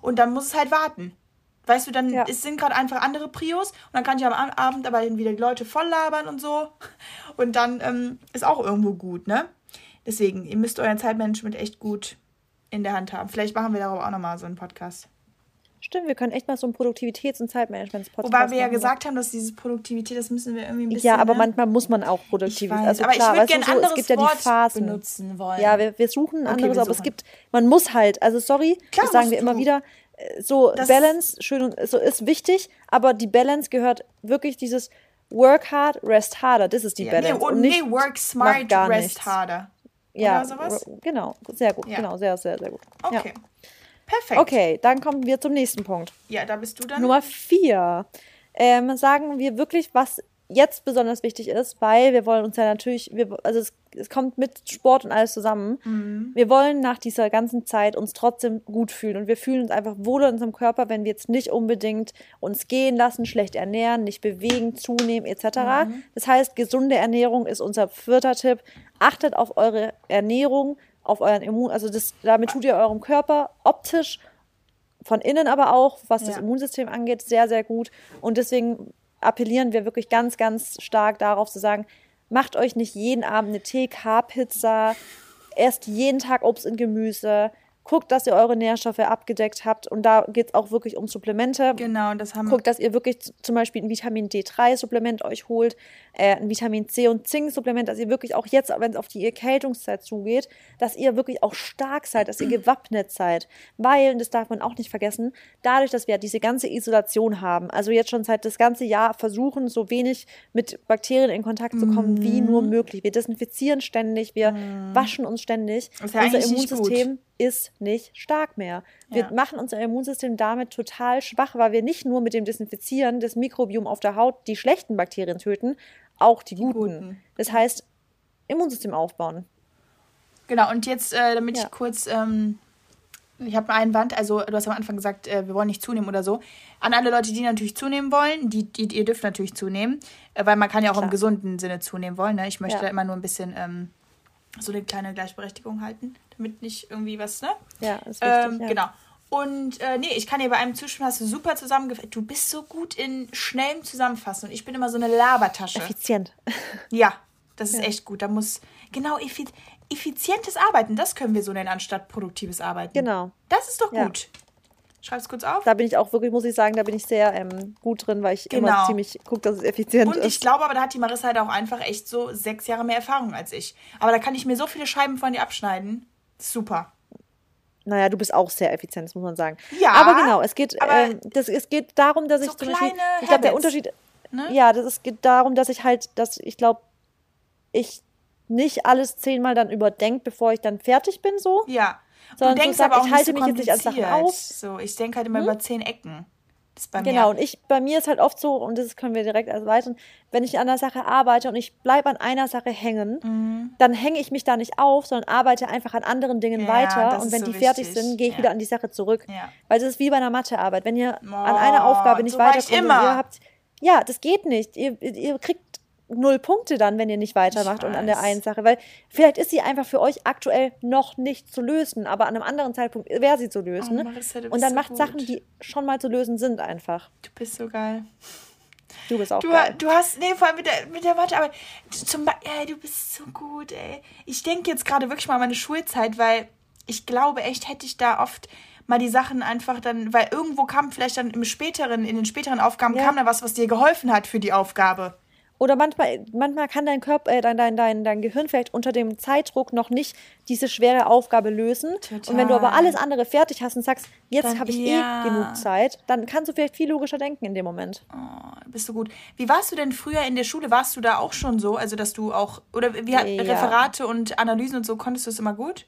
[SPEAKER 2] Und dann muss es halt warten. Weißt du, dann ja. es sind gerade einfach andere Prios und dann kann ich am Abend aber wieder die Leute voll labern und so. Und dann ähm, ist auch irgendwo gut, ne? Deswegen, ihr müsst euer Zeitmanagement echt gut in der Hand haben. Vielleicht machen wir darüber auch nochmal so einen Podcast.
[SPEAKER 1] Stimmt, wir können echt mal so einen Produktivitäts- und Zeitmanagement-Podcast
[SPEAKER 2] Wobei wir ja gesagt haben, dass diese Produktivität, das müssen wir irgendwie ein
[SPEAKER 1] bisschen. Ja, aber ne? manchmal muss man auch produktiv sein. Also aber klar, ich würde gerne so, anderes es gibt ja die Phasen. benutzen wollen. Ja, wir, wir suchen ein okay, anderes, aber es gibt, man muss halt, also sorry, klar, das sagen wir du. immer wieder, äh, so das Balance, schön und so ist wichtig, aber die Balance gehört wirklich dieses Work hard, rest harder. Das ist die ja, Balance. Nee, und, und nicht nee, work smart, rest nichts. harder. Ja, Oder sowas? genau, sehr gut, ja. genau, sehr, sehr, sehr gut. Okay. Ja. Perfekt. Okay, dann kommen wir zum nächsten Punkt.
[SPEAKER 2] Ja, da bist du dann.
[SPEAKER 1] Nummer vier. Ähm, sagen wir wirklich, was jetzt besonders wichtig ist, weil wir wollen uns ja natürlich, wir, also es, es kommt mit Sport und alles zusammen. Mhm. Wir wollen nach dieser ganzen Zeit uns trotzdem gut fühlen und wir fühlen uns einfach wohl in unserem Körper, wenn wir jetzt nicht unbedingt uns gehen lassen, schlecht ernähren, nicht bewegen, zunehmen etc. Mhm. Das heißt, gesunde Ernährung ist unser vierter Tipp. Achtet auf eure Ernährung, auf euren Immun, also das, damit tut ihr eurem Körper optisch, von innen aber auch, was ja. das Immunsystem angeht, sehr, sehr gut. Und deswegen appellieren wir wirklich ganz, ganz stark darauf zu sagen, macht euch nicht jeden Abend eine TK-Pizza, esst jeden Tag Obst und Gemüse, guckt, dass ihr eure Nährstoffe abgedeckt habt. Und da geht es auch wirklich um Supplemente. Genau, das haben wir. Guckt, dass ihr wirklich zum Beispiel ein Vitamin D3-Supplement euch holt, äh, ein Vitamin C und Zink-Supplement, dass ihr wirklich auch jetzt, wenn es auf die Erkältungszeit zugeht, dass ihr wirklich auch stark seid, dass ihr gewappnet seid. Weil, und das darf man auch nicht vergessen, dadurch, dass wir diese ganze Isolation haben, also jetzt schon seit das ganze Jahr versuchen, so wenig mit Bakterien in Kontakt zu kommen mm. wie nur möglich. Wir desinfizieren ständig, wir mm. waschen uns ständig. Das ist ja Unser Immunsystem ist nicht stark mehr. Wir ja. machen unser Immunsystem damit total schwach, weil wir nicht nur mit dem Desinfizieren des Mikrobiom auf der Haut die schlechten Bakterien töten, auch die, die guten. guten. Das heißt, Immunsystem aufbauen.
[SPEAKER 2] Genau, und jetzt, äh, damit ja. ich kurz, ähm, ich habe einen Wand, also du hast am Anfang gesagt, äh, wir wollen nicht zunehmen oder so. An alle Leute, die natürlich zunehmen wollen, die, die ihr dürft natürlich zunehmen, äh, weil man kann ja auch Klar. im gesunden Sinne zunehmen wollen. Ne? Ich möchte ja. da immer nur ein bisschen ähm, so eine kleine Gleichberechtigung halten, damit nicht irgendwie was, ne? Ja, ist wichtig, ähm, ja. Genau. Und äh, nee, ich kann dir bei einem zustimmen, hast du super zusammengefasst. Du bist so gut in schnellem Zusammenfassen und ich bin immer so eine Labertasche. Effizient. Ja, das ist ja. echt gut. Da muss, genau, effizientes Arbeiten, das können wir so nennen, anstatt produktives Arbeiten. Genau. Das ist doch gut. Ja. Schreib es kurz auf.
[SPEAKER 1] Da bin ich auch wirklich, muss ich sagen, da bin ich sehr ähm, gut drin, weil ich genau. immer ziemlich gucke, dass es effizient
[SPEAKER 2] ist. Und ich glaube aber, da hat die Marissa halt auch einfach echt so sechs Jahre mehr Erfahrung als ich. Aber da kann ich mir so viele Scheiben von dir abschneiden. Super.
[SPEAKER 1] Naja, du bist auch sehr effizient, das muss man sagen. Ja. Aber genau, es geht, ähm, das, es geht darum, dass so ich zum Beispiel, ich glaube, der Unterschied, ne? ja, das ist, geht darum, dass ich halt, dass ich glaube, ich nicht alles zehnmal dann überdenke, bevor ich dann fertig bin, so. Ja. Sondern du denkst so sag, aber auch ich halte
[SPEAKER 2] mich jetzt nicht an Sachen auf. So, ich denke halt immer hm? über zehn Ecken.
[SPEAKER 1] Das bei genau, mir. und ich, bei mir ist halt oft so, und das können wir direkt erweitern, wenn ich an einer Sache arbeite und ich bleibe an einer Sache hängen, mhm. dann hänge ich mich da nicht auf, sondern arbeite einfach an anderen Dingen ja, weiter. Und wenn so die wichtig. fertig sind, gehe ich ja. wieder an die Sache zurück. Ja. Weil das ist wie bei einer Mathearbeit. Wenn ihr oh, an einer Aufgabe nicht so weiterkommt, ihr habt, ja, das geht nicht. Ihr, ihr kriegt null Punkte dann, wenn ihr nicht weitermacht und an der einen Sache, weil vielleicht ist sie einfach für euch aktuell noch nicht zu lösen, aber an einem anderen Zeitpunkt wäre sie zu lösen. Oh, Marissa, und dann so macht gut. Sachen, die schon mal zu lösen sind, einfach.
[SPEAKER 2] Du bist so geil. Du bist auch du, geil. Du hast, nee, vor allem mit der, mit der Mathe, aber zum ey, du bist so gut, ey. Ich denke jetzt gerade wirklich mal an meine Schulzeit, weil ich glaube echt, hätte ich da oft mal die Sachen einfach dann, weil irgendwo kam vielleicht dann im späteren, in den späteren Aufgaben ja. kam da was, was dir geholfen hat für die Aufgabe.
[SPEAKER 1] Oder manchmal, manchmal kann dein Körper, äh, dein, dein, dein, dein Gehirn vielleicht unter dem Zeitdruck noch nicht diese schwere Aufgabe lösen. Total. Und wenn du aber alles andere fertig hast und sagst, jetzt habe ich eh ja. eh genug Zeit, dann kannst du vielleicht viel logischer denken in dem Moment.
[SPEAKER 2] Oh, bist du gut. Wie warst du denn früher in der Schule? Warst du da auch schon so? Also, dass du auch, oder wie ja. Referate und Analysen und so, konntest du es immer gut?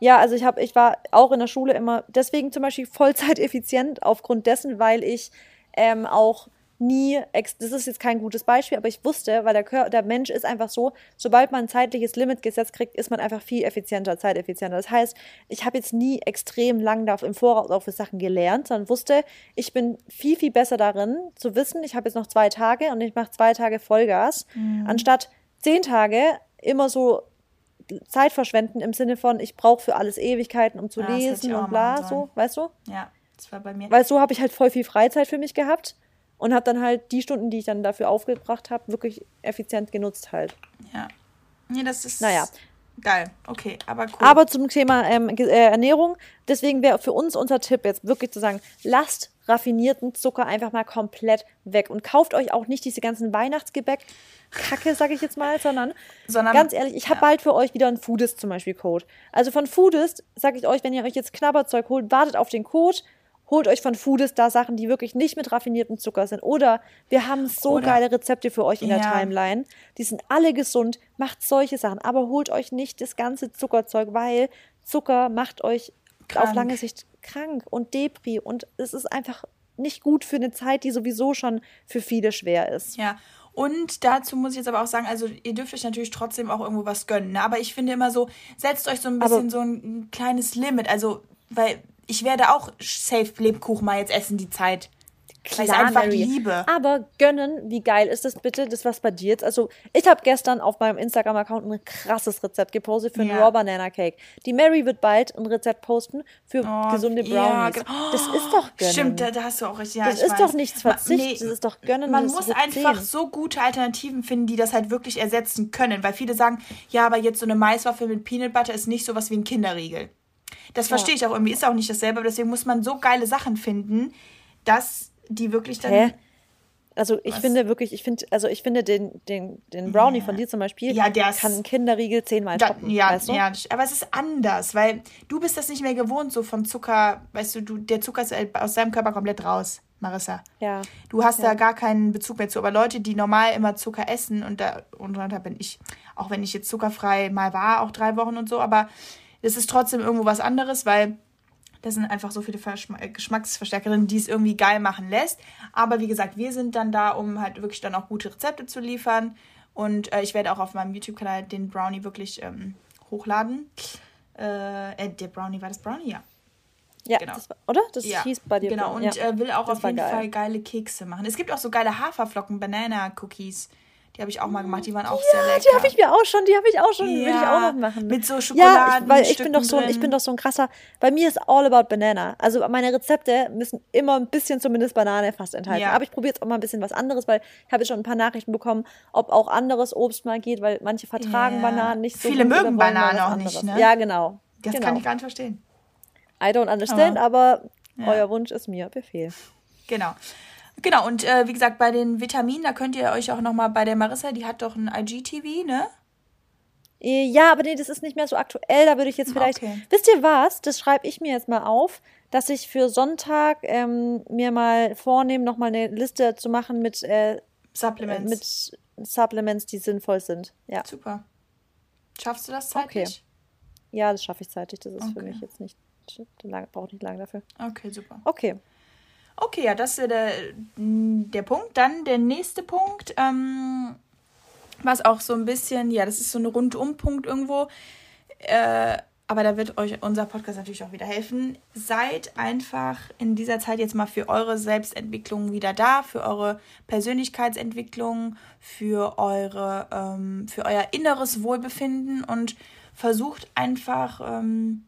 [SPEAKER 1] Ja, also ich habe, ich war auch in der Schule immer deswegen zum Beispiel Vollzeit effizient, aufgrund dessen, weil ich ähm, auch nie, das ist jetzt kein gutes Beispiel, aber ich wusste, weil der, Körper, der Mensch ist einfach so, sobald man ein zeitliches Limit gesetzt kriegt, ist man einfach viel effizienter, zeiteffizienter. Das heißt, ich habe jetzt nie extrem lang da im Voraus auch für Sachen gelernt, sondern wusste, ich bin viel, viel besser darin zu wissen, ich habe jetzt noch zwei Tage und ich mache zwei Tage Vollgas, mhm. anstatt zehn Tage immer so Zeit verschwenden im Sinne von, ich brauche für alles Ewigkeiten, um zu ja, lesen und bla, so, weißt du? Ja, das war bei mir. Weil so habe ich halt voll viel Freizeit für mich gehabt und habe dann halt die Stunden, die ich dann dafür aufgebracht habe, wirklich effizient genutzt halt.
[SPEAKER 2] Ja. Nee, das ist naja. geil. Okay, aber cool.
[SPEAKER 1] Aber zum Thema ähm, äh, Ernährung, deswegen wäre für uns unser Tipp jetzt wirklich zu sagen, lasst raffinierten Zucker einfach mal komplett weg und kauft euch auch nicht diese ganzen Weihnachtsgebäck Kacke, sag ich jetzt mal, sondern, sondern ganz ehrlich, ich habe ja. bald für euch wieder einen Foodist zum Beispiel Code. Also von Foodist sage ich euch, wenn ihr euch jetzt Knabberzeug holt, wartet auf den Code, holt euch von Foodist da Sachen, die wirklich nicht mit raffiniertem Zucker sind. Oder wir haben so Oder, geile Rezepte für euch in ja. der Timeline. Die sind alle gesund. Macht solche Sachen. Aber holt euch nicht das ganze Zuckerzeug, weil Zucker macht euch krank. auf lange Sicht krank und Depri. Und es ist einfach nicht gut für eine Zeit, die sowieso schon für viele schwer ist.
[SPEAKER 2] Ja. Und dazu muss ich jetzt aber auch sagen, also ihr dürft euch natürlich trotzdem auch irgendwo was gönnen. Ne? Aber ich finde immer so, setzt euch so ein bisschen aber so ein kleines Limit. Also, weil ich werde auch safe Lebkuchen mal jetzt essen, die Zeit. Klar,
[SPEAKER 1] weil ich einfach Mary. liebe. Aber gönnen, wie geil ist das bitte, das was bei dir jetzt? Also, ich habe gestern auf meinem Instagram-Account ein krasses Rezept gepostet für ja. einen Raw Banana Cake. Die Mary wird bald ein Rezept posten für oh, gesunde Brownies. Ja, das ist doch gönnen. Stimmt, da, da hast du auch recht. Ja, das ist weiß. doch nichts Verzicht, nee, das ist doch gönnen. Man muss
[SPEAKER 2] einfach 10. so gute Alternativen finden, die das halt wirklich ersetzen können. Weil viele sagen, ja, aber jetzt so eine Maiswaffel mit Peanut Butter ist nicht sowas wie ein Kinderriegel. Das verstehe ich auch irgendwie, ist auch nicht dasselbe, aber deswegen muss man so geile Sachen finden, dass die wirklich dann. Hä?
[SPEAKER 1] Also ich Was? finde wirklich, ich finde, also ich finde den, den, den Brownie ja. von dir zum Beispiel, ja, der kann ein Kinderriegel zehnmal da, toppen.
[SPEAKER 2] Ja, weißt du? ja, aber es ist anders, weil du bist das nicht mehr gewohnt, so vom Zucker, weißt du, du der Zucker ist aus deinem Körper komplett raus, Marissa. Ja. Du hast ja. da gar keinen Bezug mehr zu. Aber Leute, die normal immer Zucker essen, und da, und da bin ich, auch wenn ich jetzt zuckerfrei mal war, auch drei Wochen und so, aber es ist trotzdem irgendwo was anderes, weil das sind einfach so viele Verschma äh, Geschmacksverstärkerinnen, die es irgendwie geil machen lässt. Aber wie gesagt, wir sind dann da, um halt wirklich dann auch gute Rezepte zu liefern. Und äh, ich werde auch auf meinem YouTube-Kanal den Brownie wirklich ähm, hochladen. Äh, äh, der Brownie, war das Brownie? Ja. Ja, genau. das war, oder? Das ja, hieß bei dir. Genau, und ja. äh, will auch das auf jeden geil. Fall geile Kekse machen. Es gibt auch so geile Haferflocken, Banana-Cookies. Die habe ich auch mal gemacht, die waren auch ja, sehr lecker.
[SPEAKER 1] Die habe ich mir auch schon, die habe ich auch schon, ja, würde ich auch noch machen. Mit so Schokoladen. Ja, weil ich bin doch so, ich bin doch so ein krasser. Bei mir ist all about Banana. Also meine Rezepte müssen immer ein bisschen zumindest Banane fast enthalten. Ja. Aber ich probiere jetzt auch mal ein bisschen was anderes, weil ich habe jetzt schon ein paar Nachrichten bekommen, ob auch anderes Obst mal geht, weil manche vertragen. Bananen nicht so. Viele mögen Bananen auch nicht, ne? Ja, genau.
[SPEAKER 2] Das
[SPEAKER 1] genau.
[SPEAKER 2] kann ich gar nicht verstehen.
[SPEAKER 1] I don't understand, aber, aber euer Wunsch ist mir Befehl.
[SPEAKER 2] Genau. Genau, und äh, wie gesagt, bei den Vitaminen, da könnt ihr euch auch nochmal bei der Marissa, die hat doch ein IGTV, ne?
[SPEAKER 1] Äh, ja, aber nee, das ist nicht mehr so aktuell. Da würde ich jetzt vielleicht. Okay. Wisst ihr was? Das schreibe ich mir jetzt mal auf, dass ich für Sonntag ähm, mir mal vornehme, nochmal eine Liste zu machen mit äh, Supplements. Mit Supplements, die sinnvoll sind. Ja.
[SPEAKER 2] Super. Schaffst du das zeitlich?
[SPEAKER 1] Okay. Ja, das schaffe ich zeitig. Das ist okay. für mich jetzt nicht. Brauche nicht lange dafür.
[SPEAKER 2] Okay, super.
[SPEAKER 1] Okay.
[SPEAKER 2] Okay, ja, das ist der, der Punkt. Dann der nächste Punkt, ähm, was auch so ein bisschen, ja, das ist so ein Rundum-Punkt irgendwo. Äh, aber da wird euch unser Podcast natürlich auch wieder helfen. Seid einfach in dieser Zeit jetzt mal für eure Selbstentwicklung wieder da, für eure Persönlichkeitsentwicklung, für eure, ähm, für euer inneres Wohlbefinden und versucht einfach ähm,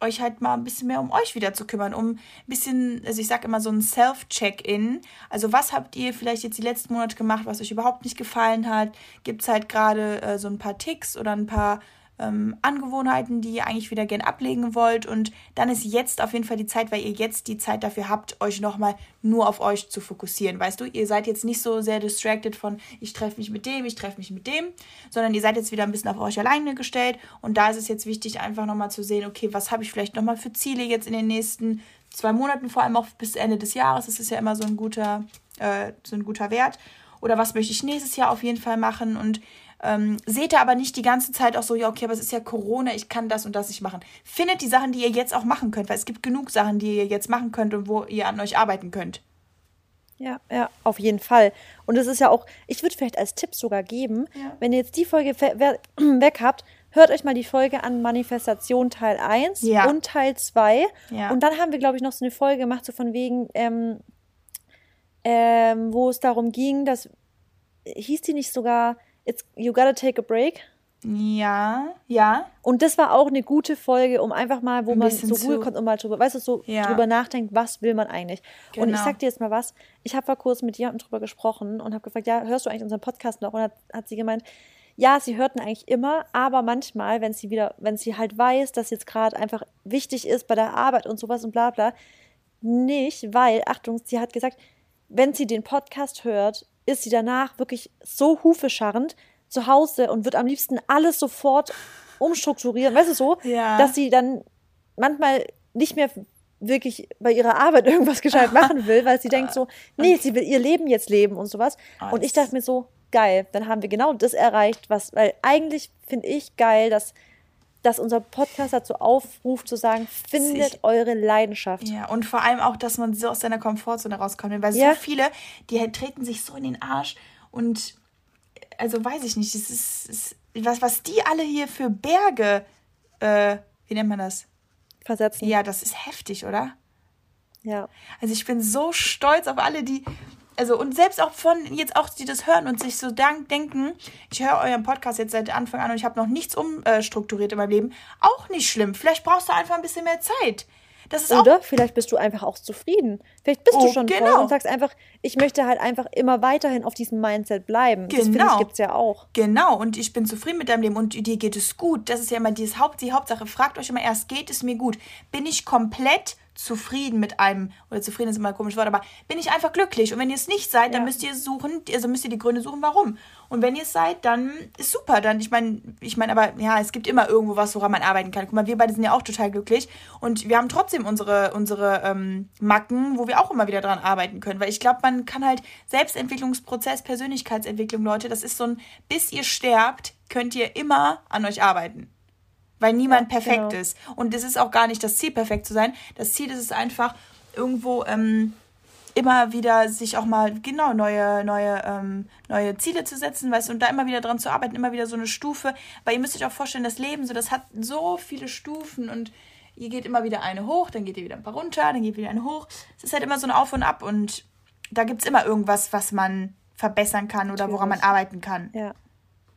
[SPEAKER 2] euch halt mal ein bisschen mehr um euch wieder zu kümmern, um ein bisschen, also ich sag immer so ein Self-Check-In. Also was habt ihr vielleicht jetzt die letzten Monate gemacht, was euch überhaupt nicht gefallen hat? Gibt es halt gerade äh, so ein paar Ticks oder ein paar ähm, Angewohnheiten, die ihr eigentlich wieder gern ablegen wollt. Und dann ist jetzt auf jeden Fall die Zeit, weil ihr jetzt die Zeit dafür habt, euch nochmal nur auf euch zu fokussieren. Weißt du, ihr seid jetzt nicht so sehr distracted von, ich treffe mich mit dem, ich treffe mich mit dem, sondern ihr seid jetzt wieder ein bisschen auf euch alleine gestellt. Und da ist es jetzt wichtig, einfach nochmal zu sehen, okay, was habe ich vielleicht nochmal für Ziele jetzt in den nächsten zwei Monaten, vor allem auch bis Ende des Jahres. Das ist ja immer so ein guter, äh, so ein guter Wert. Oder was möchte ich nächstes Jahr auf jeden Fall machen? Und ähm, seht ihr aber nicht die ganze Zeit auch so, ja, okay, aber es ist ja Corona, ich kann das und das nicht machen. Findet die Sachen, die ihr jetzt auch machen könnt, weil es gibt genug Sachen, die ihr jetzt machen könnt und wo ihr an euch arbeiten könnt.
[SPEAKER 1] Ja, ja, auf jeden Fall. Und es ist ja auch, ich würde vielleicht als Tipp sogar geben, ja. wenn ihr jetzt die Folge weg habt, hört euch mal die Folge an Manifestation Teil 1 ja. und Teil 2. Ja. Und dann haben wir, glaube ich, noch so eine Folge gemacht, so von wegen, ähm, ähm, wo es darum ging, dass, hieß die nicht sogar, It's, You Gotta Take a Break.
[SPEAKER 2] Ja, ja.
[SPEAKER 1] Und das war auch eine gute Folge, um einfach mal, wo ein man zur Ruhe kommt und mal drüber, weißt du, so ja. drüber nachdenkt, was will man eigentlich. Genau. Und ich genau. sag dir jetzt mal was, ich habe vor kurzem mit jemandem drüber gesprochen und habe gefragt, ja, hörst du eigentlich unseren Podcast noch? Und hat, hat sie gemeint, ja, sie hörten eigentlich immer, aber manchmal, wenn sie wieder, wenn sie halt weiß, dass jetzt gerade einfach wichtig ist bei der Arbeit und sowas und bla bla, nicht, weil, Achtung, sie hat gesagt, wenn sie den Podcast hört, ist sie danach wirklich so hufescharrend zu Hause und wird am liebsten alles sofort umstrukturieren, weißt du so, ja. dass sie dann manchmal nicht mehr wirklich bei ihrer Arbeit irgendwas gescheit machen will, weil sie denkt so, nee, sie will ihr Leben jetzt leben und sowas. Und ich dachte mir so, geil, dann haben wir genau das erreicht, was, weil eigentlich finde ich geil, dass dass unser Podcast dazu aufruft, zu sagen, findet ich, eure Leidenschaft.
[SPEAKER 2] Ja, und vor allem auch, dass man so aus seiner Komfortzone rauskommt. Weil ja. so viele, die halt treten sich so in den Arsch und also weiß ich nicht, das ist, ist was, was die alle hier für Berge, äh, wie nennt man das?
[SPEAKER 1] Versetzen.
[SPEAKER 2] Ja, das ist heftig, oder?
[SPEAKER 1] Ja.
[SPEAKER 2] Also ich bin so stolz auf alle, die, also und selbst auch von jetzt auch, die das hören und sich so dank, denken, ich höre euren Podcast jetzt seit Anfang an und ich habe noch nichts umstrukturiert in meinem Leben, auch nicht schlimm. Vielleicht brauchst du einfach ein bisschen mehr Zeit.
[SPEAKER 1] Das ist Oder auch vielleicht bist du einfach auch zufrieden. Vielleicht bist oh, du schon genau. voll und sagst einfach, ich möchte halt einfach immer weiterhin auf diesem Mindset bleiben. Genau. Das finde ich gibt's ja auch.
[SPEAKER 2] Genau, und ich bin zufrieden mit deinem Leben und dir geht es gut. Das ist ja immer dieses Haupt, die Hauptsache. Fragt euch immer erst, geht es mir gut? Bin ich komplett zufrieden mit einem, oder zufrieden ist immer ein komisches Wort, aber bin ich einfach glücklich. Und wenn ihr es nicht seid, dann müsst ihr suchen, also müsst ihr die Gründe suchen, warum. Und wenn ihr es seid, dann ist super. Dann, ich meine, ich meine, aber ja, es gibt immer irgendwo was, woran man arbeiten kann. Guck mal, wir beide sind ja auch total glücklich. Und wir haben trotzdem unsere, unsere ähm, Macken, wo wir auch immer wieder dran arbeiten können. Weil ich glaube, man kann halt Selbstentwicklungsprozess, Persönlichkeitsentwicklung, Leute, das ist so ein, bis ihr sterbt, könnt ihr immer an euch arbeiten. Weil niemand ja, perfekt genau. ist. Und es ist auch gar nicht das Ziel, perfekt zu sein. Das Ziel ist es einfach, irgendwo ähm, immer wieder sich auch mal genau neue, neue, ähm, neue Ziele zu setzen, weißt du, und da immer wieder dran zu arbeiten, immer wieder so eine Stufe. Weil ihr müsst euch auch vorstellen, das Leben, so, das hat so viele Stufen und ihr geht immer wieder eine hoch, dann geht ihr wieder ein paar runter, dann geht wieder eine hoch. Es ist halt immer so ein Auf und Ab und da gibt es immer irgendwas, was man verbessern kann oder woran man arbeiten kann. Ja.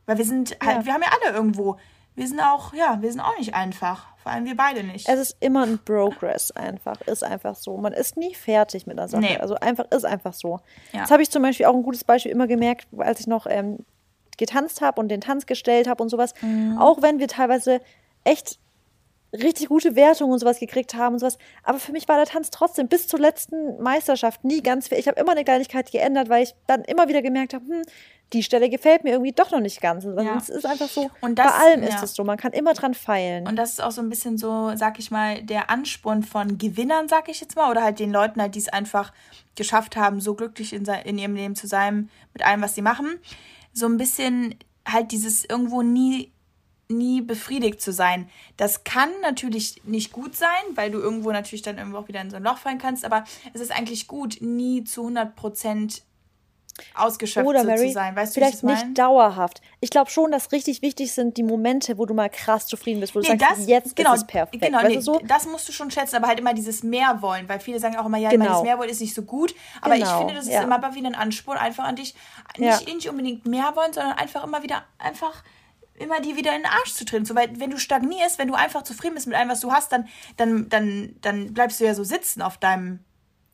[SPEAKER 2] Weil wir sind halt, ja. wir haben ja alle irgendwo, wir sind auch, ja, wir sind auch nicht einfach. Vor allem wir beide nicht.
[SPEAKER 1] Es ist immer ein Progress einfach. Ist einfach so. Man ist nie fertig mit einer Sache. Nee. Also einfach ist einfach so. Ja. Das habe ich zum Beispiel auch ein gutes Beispiel immer gemerkt, als ich noch ähm, getanzt habe und den Tanz gestellt habe und sowas. Mhm. Auch wenn wir teilweise echt richtig gute Wertungen und sowas gekriegt haben und sowas. Aber für mich war der Tanz trotzdem bis zur letzten Meisterschaft nie ganz fair. Ich habe immer eine Kleinigkeit geändert, weil ich dann immer wieder gemerkt habe, hm, die Stelle gefällt mir irgendwie doch noch nicht ganz. Und ja. Es ist einfach so, das, bei allem ja. ist es so, man kann immer dran feilen.
[SPEAKER 2] Und das ist auch so ein bisschen so, sag ich mal, der Ansporn von Gewinnern, sag ich jetzt mal, oder halt den Leuten halt, die es einfach geschafft haben, so glücklich in, in ihrem Leben zu sein, mit allem, was sie machen. So ein bisschen halt dieses irgendwo nie nie befriedigt zu sein. Das kann natürlich nicht gut sein, weil du irgendwo natürlich dann irgendwo auch wieder in so ein Loch fallen kannst, aber es ist eigentlich gut, nie zu 100 Prozent ausgeschöpft Oder Mary,
[SPEAKER 1] zu sein. Weißt vielleicht du, nicht dauerhaft. Ich glaube schon, dass richtig wichtig sind die Momente, wo du mal krass zufrieden bist, wo du nee, sagst, das, jetzt genau, ist es perfekt.
[SPEAKER 2] Genau, nee, so? das musst du schon schätzen, aber halt immer dieses mehr wollen, weil viele sagen auch immer, ja, genau. dieses mehr wollen ist nicht so gut, aber genau. ich finde, das ist ja. immer wieder ein Ansporn, einfach an dich, nicht, ja. nicht unbedingt mehr wollen, sondern einfach immer wieder, einfach immer dir wieder in den Arsch zu treten. So, weil wenn du stagnierst, wenn du einfach zufrieden bist mit allem, was du hast, dann, dann, dann, dann bleibst du ja so sitzen auf deinem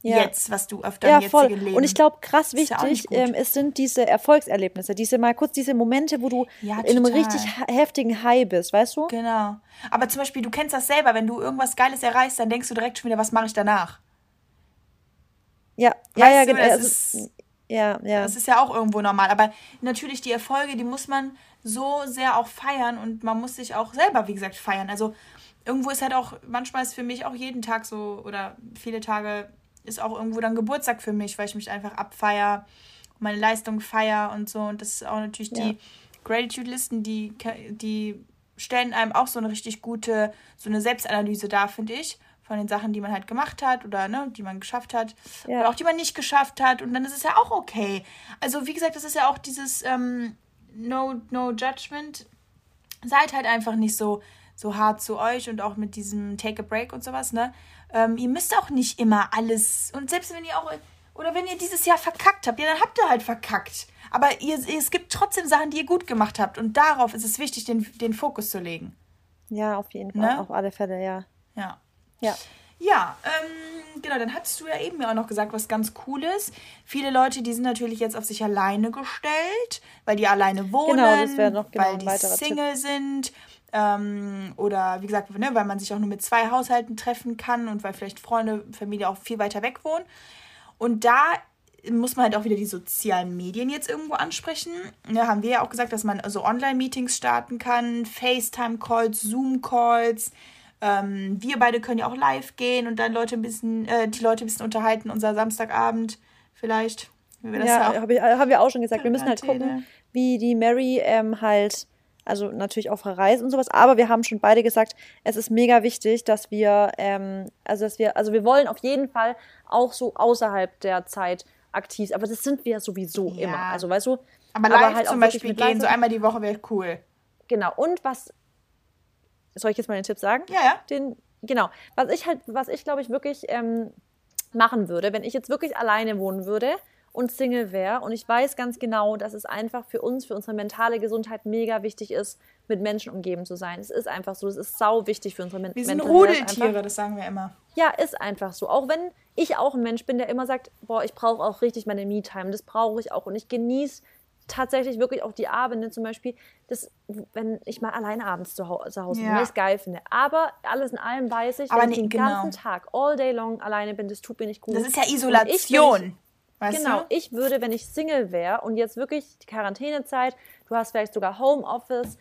[SPEAKER 2] ja. jetzt, was du auf deinem
[SPEAKER 1] ja, voll. jetzigen Leben. Und ich glaube, krass wichtig, ja ähm, es sind diese Erfolgserlebnisse, diese mal kurz diese Momente, wo du ja, in einem richtig heftigen High bist, weißt du?
[SPEAKER 2] Genau. Aber zum Beispiel, du kennst das selber, wenn du irgendwas Geiles erreichst, dann denkst du direkt schon wieder, was mache ich danach? Ja, weißt ja, ja, genau. Ja, ja. Das ist ja auch irgendwo normal. Aber natürlich die Erfolge, die muss man so sehr auch feiern und man muss sich auch selber, wie gesagt, feiern. Also irgendwo ist halt auch, manchmal ist für mich auch jeden Tag so oder viele Tage ist auch irgendwo dann Geburtstag für mich, weil ich mich einfach abfeier, meine Leistung feier und so. Und das ist auch natürlich ja. die Gratitude-Listen, die, die stellen einem auch so eine richtig gute, so eine Selbstanalyse dar, finde ich von den Sachen, die man halt gemacht hat oder ne, die man geschafft hat ja. oder auch die man nicht geschafft hat und dann ist es ja auch okay. Also wie gesagt, das ist ja auch dieses ähm, No No Judgment. Seid halt einfach nicht so so hart zu euch und auch mit diesem Take a Break und sowas, ne? Ähm, ihr müsst auch nicht immer alles und selbst wenn ihr auch oder wenn ihr dieses Jahr verkackt habt, ja, dann habt ihr halt verkackt. Aber ihr, es gibt trotzdem Sachen, die ihr gut gemacht habt und darauf ist es wichtig, den, den Fokus zu legen.
[SPEAKER 1] Ja, auf jeden Fall, ne? auf alle Fälle, ja.
[SPEAKER 2] Ja. Ja. Ja, ähm, genau, dann hattest du ja eben ja auch noch gesagt, was ganz cool ist. Viele Leute, die sind natürlich jetzt auf sich alleine gestellt, weil die alleine wohnen, genau, das noch genau weil die Single Tipp. sind. Ähm, oder wie gesagt, ne, weil man sich auch nur mit zwei Haushalten treffen kann und weil vielleicht Freunde, Familie auch viel weiter weg wohnen. Und da muss man halt auch wieder die sozialen Medien jetzt irgendwo ansprechen. Ja, haben wir ja auch gesagt, dass man so Online-Meetings starten kann, FaceTime-Calls, Zoom-Calls, ähm, wir beide können ja auch live gehen und dann Leute ein bisschen, äh, die Leute ein bisschen unterhalten, unser Samstagabend vielleicht.
[SPEAKER 1] ja, haben wir, hab auch schon gesagt. Wir müssen halt gucken, wie die Mary ähm, halt, also natürlich auf Reise und sowas, aber wir haben schon beide gesagt, es ist mega wichtig, dass wir, ähm, also dass wir, also wir wollen auf jeden Fall auch so außerhalb der Zeit aktiv, aber das sind wir sowieso ja. immer. Also weißt du, aber, aber live
[SPEAKER 2] halt zum Beispiel gehen, so einmal die Woche wäre cool.
[SPEAKER 1] Genau. Und was soll ich jetzt mal den Tipp sagen?
[SPEAKER 2] Ja, ja.
[SPEAKER 1] Den, genau. Was ich halt, was ich glaube ich wirklich ähm, machen würde, wenn ich jetzt wirklich alleine wohnen würde und Single wäre und ich weiß ganz genau, dass es einfach für uns, für unsere mentale Gesundheit mega wichtig ist, mit Menschen umgeben zu sein. Es ist einfach so, es ist sau wichtig für unsere
[SPEAKER 2] Men Wir sind Rudeltiere, das sagen wir immer.
[SPEAKER 1] Ja, ist einfach so. Auch wenn ich auch ein Mensch bin, der immer sagt, boah, ich brauche auch richtig meine Me-Time, das brauche ich auch und ich genieße tatsächlich wirklich auch die Abende zum Beispiel, das, wenn ich mal alleine abends zu, Hause bin, ja. ich es geil finde. Aber alles in allem weiß ich, Aber wenn nee, ich den genau. ganzen Tag, all day long alleine bin, das tut mir nicht gut.
[SPEAKER 2] Das ist ja Isolation.
[SPEAKER 1] Ich, genau, du? ich würde, wenn ich Single wäre und jetzt wirklich die Quarantänezeit, du hast vielleicht sogar Homeoffice,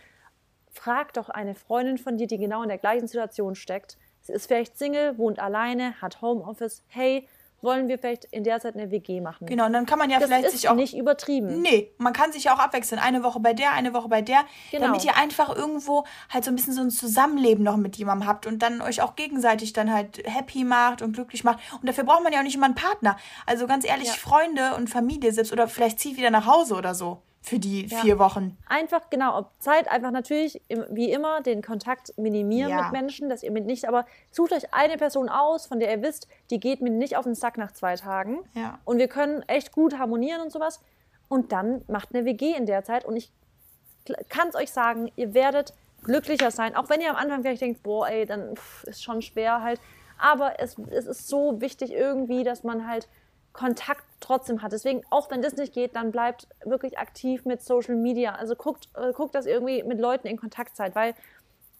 [SPEAKER 1] frag doch eine Freundin von dir, die genau in der gleichen Situation steckt. Sie ist vielleicht Single, wohnt alleine, hat Homeoffice. Hey, wollen wir vielleicht in der Zeit eine WG machen.
[SPEAKER 2] Genau, und dann kann man ja
[SPEAKER 1] das
[SPEAKER 2] vielleicht
[SPEAKER 1] ist
[SPEAKER 2] sich auch.
[SPEAKER 1] nicht übertrieben.
[SPEAKER 2] Nee, man kann sich ja auch abwechseln. Eine Woche bei der, eine Woche bei der.
[SPEAKER 1] Genau.
[SPEAKER 2] Damit ihr einfach irgendwo halt so ein bisschen so ein Zusammenleben noch mit jemandem habt und dann euch auch gegenseitig dann halt happy macht und glücklich macht. Und dafür braucht man ja auch nicht immer einen Partner. Also ganz ehrlich,
[SPEAKER 1] Ja.
[SPEAKER 2] Freunde und Familie selbst oder vielleicht zieht wieder nach Hause oder so. Für die
[SPEAKER 1] Ja.
[SPEAKER 2] vier Wochen.
[SPEAKER 1] Einfach, genau, Zeit einfach natürlich, wie immer, den Kontakt minimieren
[SPEAKER 2] Ja.
[SPEAKER 1] mit Menschen, dass ihr mit nicht, aber sucht euch eine Person aus, von der ihr wisst, die geht mir nicht auf den Sack nach zwei Tagen.
[SPEAKER 2] Ja.
[SPEAKER 1] Und wir können echt gut harmonieren und sowas. Und dann macht eine WG in der Zeit. Und ich kann es euch sagen, ihr werdet glücklicher sein. Auch wenn ihr am Anfang vielleicht denkt, boah, ey, dann pff, ist schon schwer halt. Aber es, es ist so wichtig irgendwie, dass man halt Kontakt trotzdem hat. Deswegen, auch wenn das nicht geht, dann bleibt wirklich aktiv mit Social Media. Also guckt, äh, guckt, dass ihr irgendwie mit Leuten in Kontakt seid, weil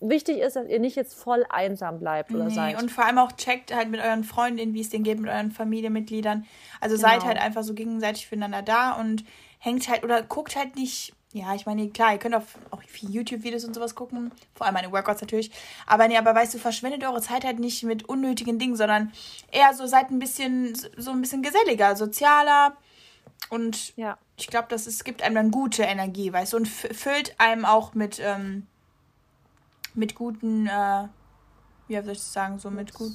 [SPEAKER 1] wichtig ist, dass ihr nicht jetzt voll einsam bleibt oder
[SPEAKER 2] Nee,
[SPEAKER 1] seid.
[SPEAKER 2] und vor allem auch checkt halt mit euren Freundinnen, wie es denen geht, mit euren Familienmitgliedern. Also seid
[SPEAKER 1] Genau.
[SPEAKER 2] halt einfach so gegenseitig füreinander da und hängt halt oder guckt halt nicht. Ja, ich meine, klar, ihr könnt auch, auch viel YouTube-Videos und sowas gucken, vor allem meine Workouts natürlich. Aber nee, aber weißt du, verschwendet eure Zeit halt nicht mit unnötigen Dingen, sondern eher so seid ein bisschen, so ein bisschen geselliger, sozialer und
[SPEAKER 1] ja.
[SPEAKER 2] ich glaube, das ist, gibt einem dann gute Energie, weißt du, und füllt einem auch mit, ähm, mit guten, äh, wie soll ich das sagen, so mit gut,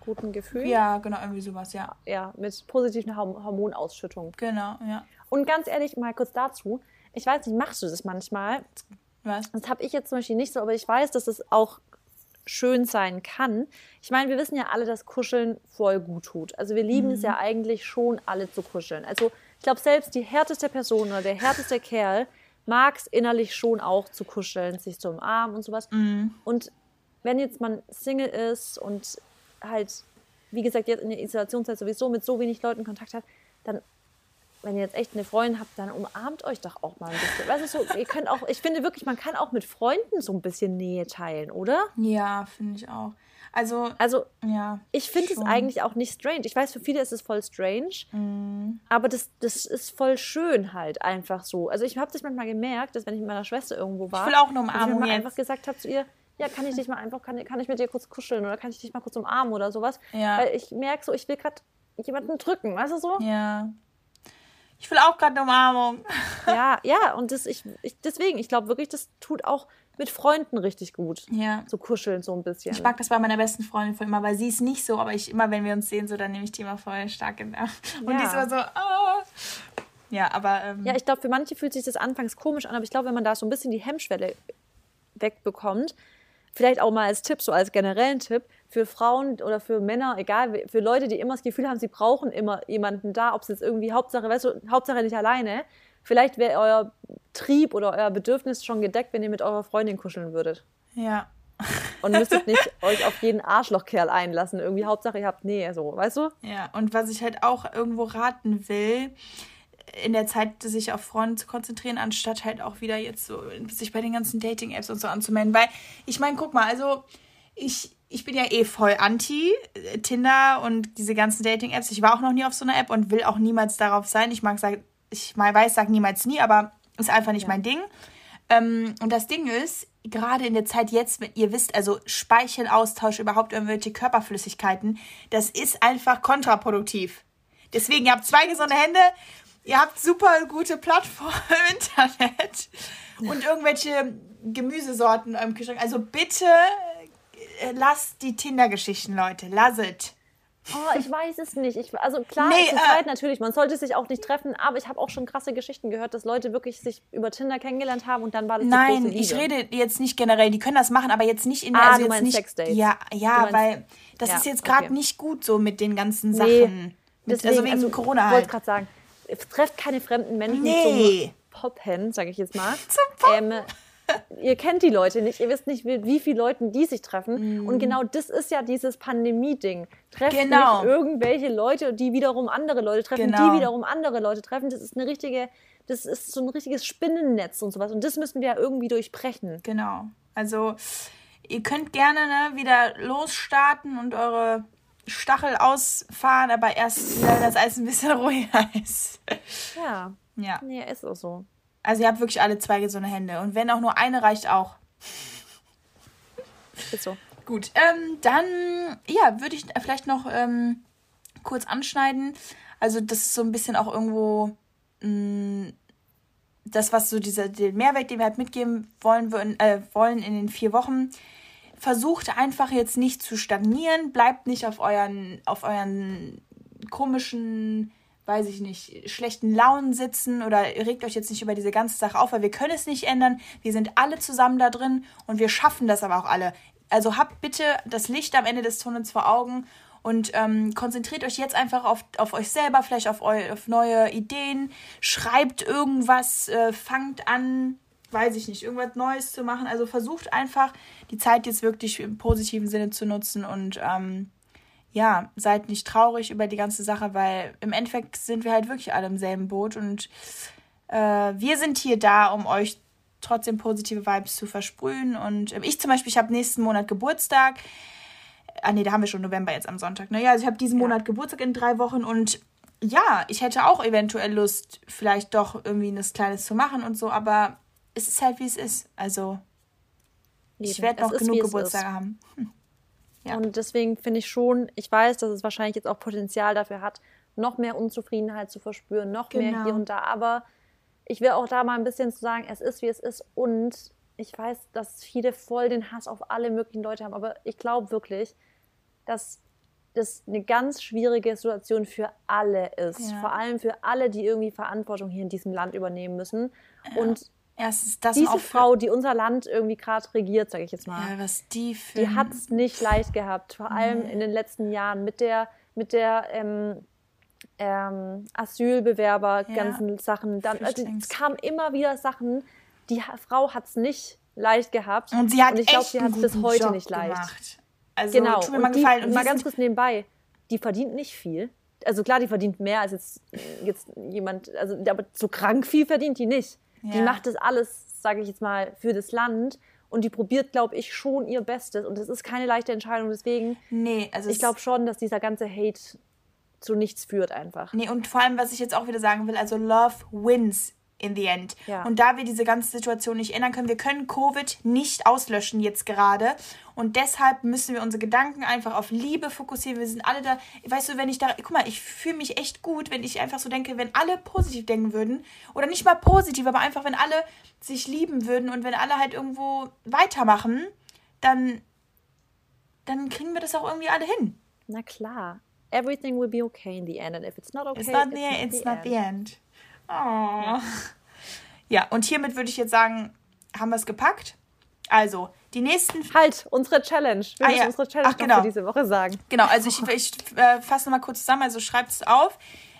[SPEAKER 1] Guten Gefühl.
[SPEAKER 2] ja, genau, irgendwie sowas, ja.
[SPEAKER 1] ja, mit positiven Horm- Hormonausschüttung.
[SPEAKER 2] Genau, ja.
[SPEAKER 1] Und ganz ehrlich, mal kurz dazu. Ich weiß nicht, machst du das manchmal?
[SPEAKER 2] Was?
[SPEAKER 1] Das habe ich jetzt zum Beispiel nicht so, aber ich weiß, dass es auch schön sein kann. Ich meine, wir wissen ja alle, dass Kuscheln voll gut tut. Also wir lieben es ja eigentlich schon, alle zu kuscheln. Also ich glaube, selbst die härteste Person oder der härteste Kerl mag es innerlich schon auch zu kuscheln, sich zu umarmen und sowas. Und wenn jetzt man Single ist und halt, wie gesagt, jetzt in der Isolationszeit sowieso mit so wenig Leuten Kontakt hat, dann wenn ihr jetzt echt eine Freundin habt, dann umarmt euch doch auch mal ein bisschen. Weißt du, so, ihr könnt auch, ich finde wirklich, man kann auch mit Freunden so ein bisschen Nähe teilen, oder?
[SPEAKER 2] Ja, finde ich auch. Also,
[SPEAKER 1] Also,
[SPEAKER 2] ja.
[SPEAKER 1] ich finde es eigentlich auch nicht strange. Ich weiß, für viele ist es voll strange, aber das, das ist voll schön halt einfach so. Also, ich habe das manchmal gemerkt, dass wenn ich mit meiner Schwester irgendwo war,
[SPEAKER 2] will auch eine
[SPEAKER 1] ich
[SPEAKER 2] Umarmung jetzt.
[SPEAKER 1] einfach gesagt habe zu ihr, ja, kann ich dich mal einfach, kann, kann ich mit dir kurz kuscheln oder kann ich dich mal kurz umarmen oder sowas?
[SPEAKER 2] Ja.
[SPEAKER 1] Weil ich merke so, ich will gerade jemanden drücken, weißt du so?
[SPEAKER 2] Ja. Ich will auch gerade eine Umarmung.
[SPEAKER 1] Ja, ja, und das, ich, ich, deswegen, ich glaube wirklich, das tut auch mit Freunden richtig gut.
[SPEAKER 2] Ja.
[SPEAKER 1] So kuscheln so ein bisschen.
[SPEAKER 2] Ich mag das bei meiner besten Freundin voll immer, weil sie ist nicht so, aber ich immer, wenn wir uns sehen, so, dann nehme ich die immer voll stark in den Arm. Und die ist
[SPEAKER 1] Ja.
[SPEAKER 2] immer so, ah. Ja, aber, ähm,
[SPEAKER 1] Ja, ich glaube, für manche fühlt sich das anfangs komisch an, aber ich glaube, wenn man da so ein bisschen die Hemmschwelle wegbekommt, vielleicht auch mal als Tipp, so als generellen Tipp, für Frauen oder für Männer, egal, für Leute, die immer das Gefühl haben, sie brauchen immer jemanden da, ob es jetzt irgendwie Hauptsache, weißt du, Hauptsache nicht alleine, vielleicht wäre euer Trieb oder euer Bedürfnis schon gedeckt, wenn ihr mit eurer Freundin kuscheln würdet.
[SPEAKER 2] ja.
[SPEAKER 1] Und müsstet nicht euch auf jeden Arschlochkerl einlassen. Irgendwie Hauptsache, ihr habt Nähe, so, weißt du?
[SPEAKER 2] Ja, und was ich halt auch irgendwo raten will, in der Zeit sich auf Freunde zu konzentrieren, anstatt halt auch wieder jetzt so sich bei den ganzen Dating-Apps und so anzumelden. Weil, ich meine, guck mal, also ich, ich bin ja eh voll anti äh, Tinder und diese ganzen Dating-Apps. Ich war auch noch nie auf so einer App und will auch niemals darauf sein. Ich mag sagen, ich mal weiß, sag niemals nie, aber ist einfach nicht mein Ding. Ähm, und das Ding ist, gerade in der Zeit jetzt, wenn ihr wisst, also Speichelaustausch, überhaupt irgendwelche Körperflüssigkeiten, das ist einfach kontraproduktiv. Deswegen, ihr habt zwei gesunde Hände, ihr habt super gute Plattformen im Internet und irgendwelche Gemüsesorten eurem Kühlschrank. Also bitte äh, lasst die Tinder-Geschichten, Leute. Lasst.
[SPEAKER 1] Oh, ich weiß es nicht. Ich, also klar,
[SPEAKER 2] Nee,
[SPEAKER 1] zu
[SPEAKER 2] äh,
[SPEAKER 1] zweit natürlich, man sollte sich auch nicht treffen, aber ich habe auch schon krasse Geschichten gehört, dass Leute wirklich sich über Tinder kennengelernt haben und dann war das die
[SPEAKER 2] Nein, ich rede jetzt nicht generell. Die können das machen, aber jetzt nicht in der
[SPEAKER 1] Ah,
[SPEAKER 2] also
[SPEAKER 1] du
[SPEAKER 2] jetzt
[SPEAKER 1] meinst
[SPEAKER 2] nicht,
[SPEAKER 1] Sexdates.
[SPEAKER 2] Ja, ja,
[SPEAKER 1] meinst-
[SPEAKER 2] weil das
[SPEAKER 1] Ja,
[SPEAKER 2] ist jetzt gerade
[SPEAKER 1] okay.
[SPEAKER 2] nicht gut so mit den ganzen
[SPEAKER 1] Nee,
[SPEAKER 2] Sachen. Mit, also wegen Corona
[SPEAKER 1] Ich
[SPEAKER 2] halt.
[SPEAKER 1] wollte gerade sagen, trefft keine fremden Menschen
[SPEAKER 2] Nee.
[SPEAKER 1] zum Poppen, sage ich jetzt mal.
[SPEAKER 2] Zum Poppen.
[SPEAKER 1] Ähm, ihr kennt die Leute nicht, ihr wisst nicht, wie, wie viele Leute die sich treffen. Und genau das ist ja dieses Pandemie-Ding. Trefft
[SPEAKER 2] Mhm. Genau.
[SPEAKER 1] nicht irgendwelche Leute, die wiederum andere Leute treffen,
[SPEAKER 2] Genau.
[SPEAKER 1] die wiederum andere Leute treffen. Das ist eine richtige, das ist so ein richtiges Spinnennetz und sowas. Und das müssen wir ja irgendwie durchbrechen.
[SPEAKER 2] Genau. Also ihr könnt gerne ne, wieder losstarten und eure Stachel ausfahren, aber erst, wenn das Eis ein bisschen ruhiger ist.
[SPEAKER 1] Ja.
[SPEAKER 2] Ja.
[SPEAKER 1] Nee, ist auch so.
[SPEAKER 2] Also ihr habt wirklich alle zwei gesunde Hände. Und wenn auch nur eine reicht auch.
[SPEAKER 1] Ist so.
[SPEAKER 2] Gut, ähm, dann ja, würde ich vielleicht noch ähm, kurz anschneiden. Also das ist so ein bisschen auch irgendwo mh, mm, das, was so dieser den Mehrwert, den wir halt mitgeben wollen, würden, äh, wollen in den vier Wochen. Versucht einfach jetzt nicht zu stagnieren, bleibt nicht auf euren, auf euren komischen, weiß ich nicht, schlechten Launen sitzen oder regt euch jetzt nicht über diese ganze Sache auf, weil wir können es nicht ändern. Wir sind alle zusammen da drin und wir schaffen das aber auch alle. Also habt bitte das Licht am Ende des Tunnels vor Augen und ähm, konzentriert euch jetzt einfach auf, auf euch selber, vielleicht auf, eu, auf neue Ideen. Schreibt irgendwas, äh, fangt an, weiß ich nicht, irgendwas Neues zu machen. Also versucht einfach, die Zeit jetzt wirklich im positiven Sinne zu nutzen und ähm, ja, seid nicht traurig über die ganze Sache, weil im Endeffekt sind wir halt wirklich alle im selben Boot und äh, wir sind hier da, um euch trotzdem positive Vibes zu versprühen. Und äh, ich zum Beispiel, ich habe nächsten Monat Geburtstag ah nee, da haben wir schon November jetzt am Sonntag. Naja, also ich habe diesen ja. Monat Geburtstag in drei Wochen und ja, ich hätte auch eventuell Lust, vielleicht doch irgendwie was Kleines zu machen und so, aber es ist halt wie es ist. Also Eben. ich werde noch
[SPEAKER 1] genug Geburtstage haben. Hm. Ja. Und deswegen finde ich schon, ich weiß, dass es wahrscheinlich jetzt auch Potenzial dafür hat, noch mehr Unzufriedenheit zu verspüren, noch genau. mehr hier und da. Aber ich will auch da mal ein bisschen zu sagen, es ist wie es ist und ich weiß, dass viele voll den Hass auf alle möglichen Leute haben, aber ich glaube wirklich, dass das eine ganz schwierige Situation für alle ist. Ja. Vor allem für alle, die irgendwie Verantwortung hier in diesem Land übernehmen müssen. Ja. Und diese Frau, die unser Land irgendwie gerade regiert, sage ich jetzt mal, ja, was die die hat es nicht leicht gehabt. Vor allem in den letzten Jahren mit der, mit der ähm, ähm, Asylbewerber, ganzen Sachen. Dann, also, es kamen immer wieder Sachen, die Frau hat es nicht leicht gehabt. Und sie hat und ich glaube, sie hat es bis heute Job nicht leicht. Gemacht. Also genau. tut mir mal gefallen. Und mal ganz kurz nebenbei, die verdient nicht viel. Also klar, die verdient mehr als jetzt, jetzt jemand, also aber so krank viel verdient die nicht. Ja. Die macht das alles, sage ich jetzt mal, für das Land und die probiert, glaube ich, schon ihr Bestes. Und das ist keine leichte Entscheidung. Deswegen, nee, also ich glaube schon, dass dieser ganze Hate zu nichts führt einfach.
[SPEAKER 2] Nee, und vor allem, was ich jetzt auch wieder sagen will, also Love wins in the end. Ja. Und da wir diese ganze Situation nicht ändern können, wir können Covid nicht auslöschen jetzt gerade. Und deshalb müssen wir unsere Gedanken einfach auf Liebe fokussieren. Wir sind alle da. Weißt du, wenn ich da. Guck mal, ich fühle mich echt gut, wenn ich einfach so denke, wenn alle positiv denken würden. Oder nicht mal positiv, aber einfach, wenn alle sich lieben würden und wenn alle halt irgendwo weitermachen, dann. Dann kriegen wir das auch irgendwie alle hin.
[SPEAKER 1] Na klar. Everything will be okay in the end. And if it's not okay, it's not, it's the, not, it's not the end.
[SPEAKER 2] end. Oh. Ja. und hiermit würde ich jetzt sagen, haben wir es gepackt. Also, die nächsten.
[SPEAKER 1] Halt, unsere Challenge. Wir ah, ja. unsere Challenge Ach, genau. für diese Woche sagen.
[SPEAKER 2] Genau, also ich, ich äh, fasse mal kurz zusammen, also schreibt es auf.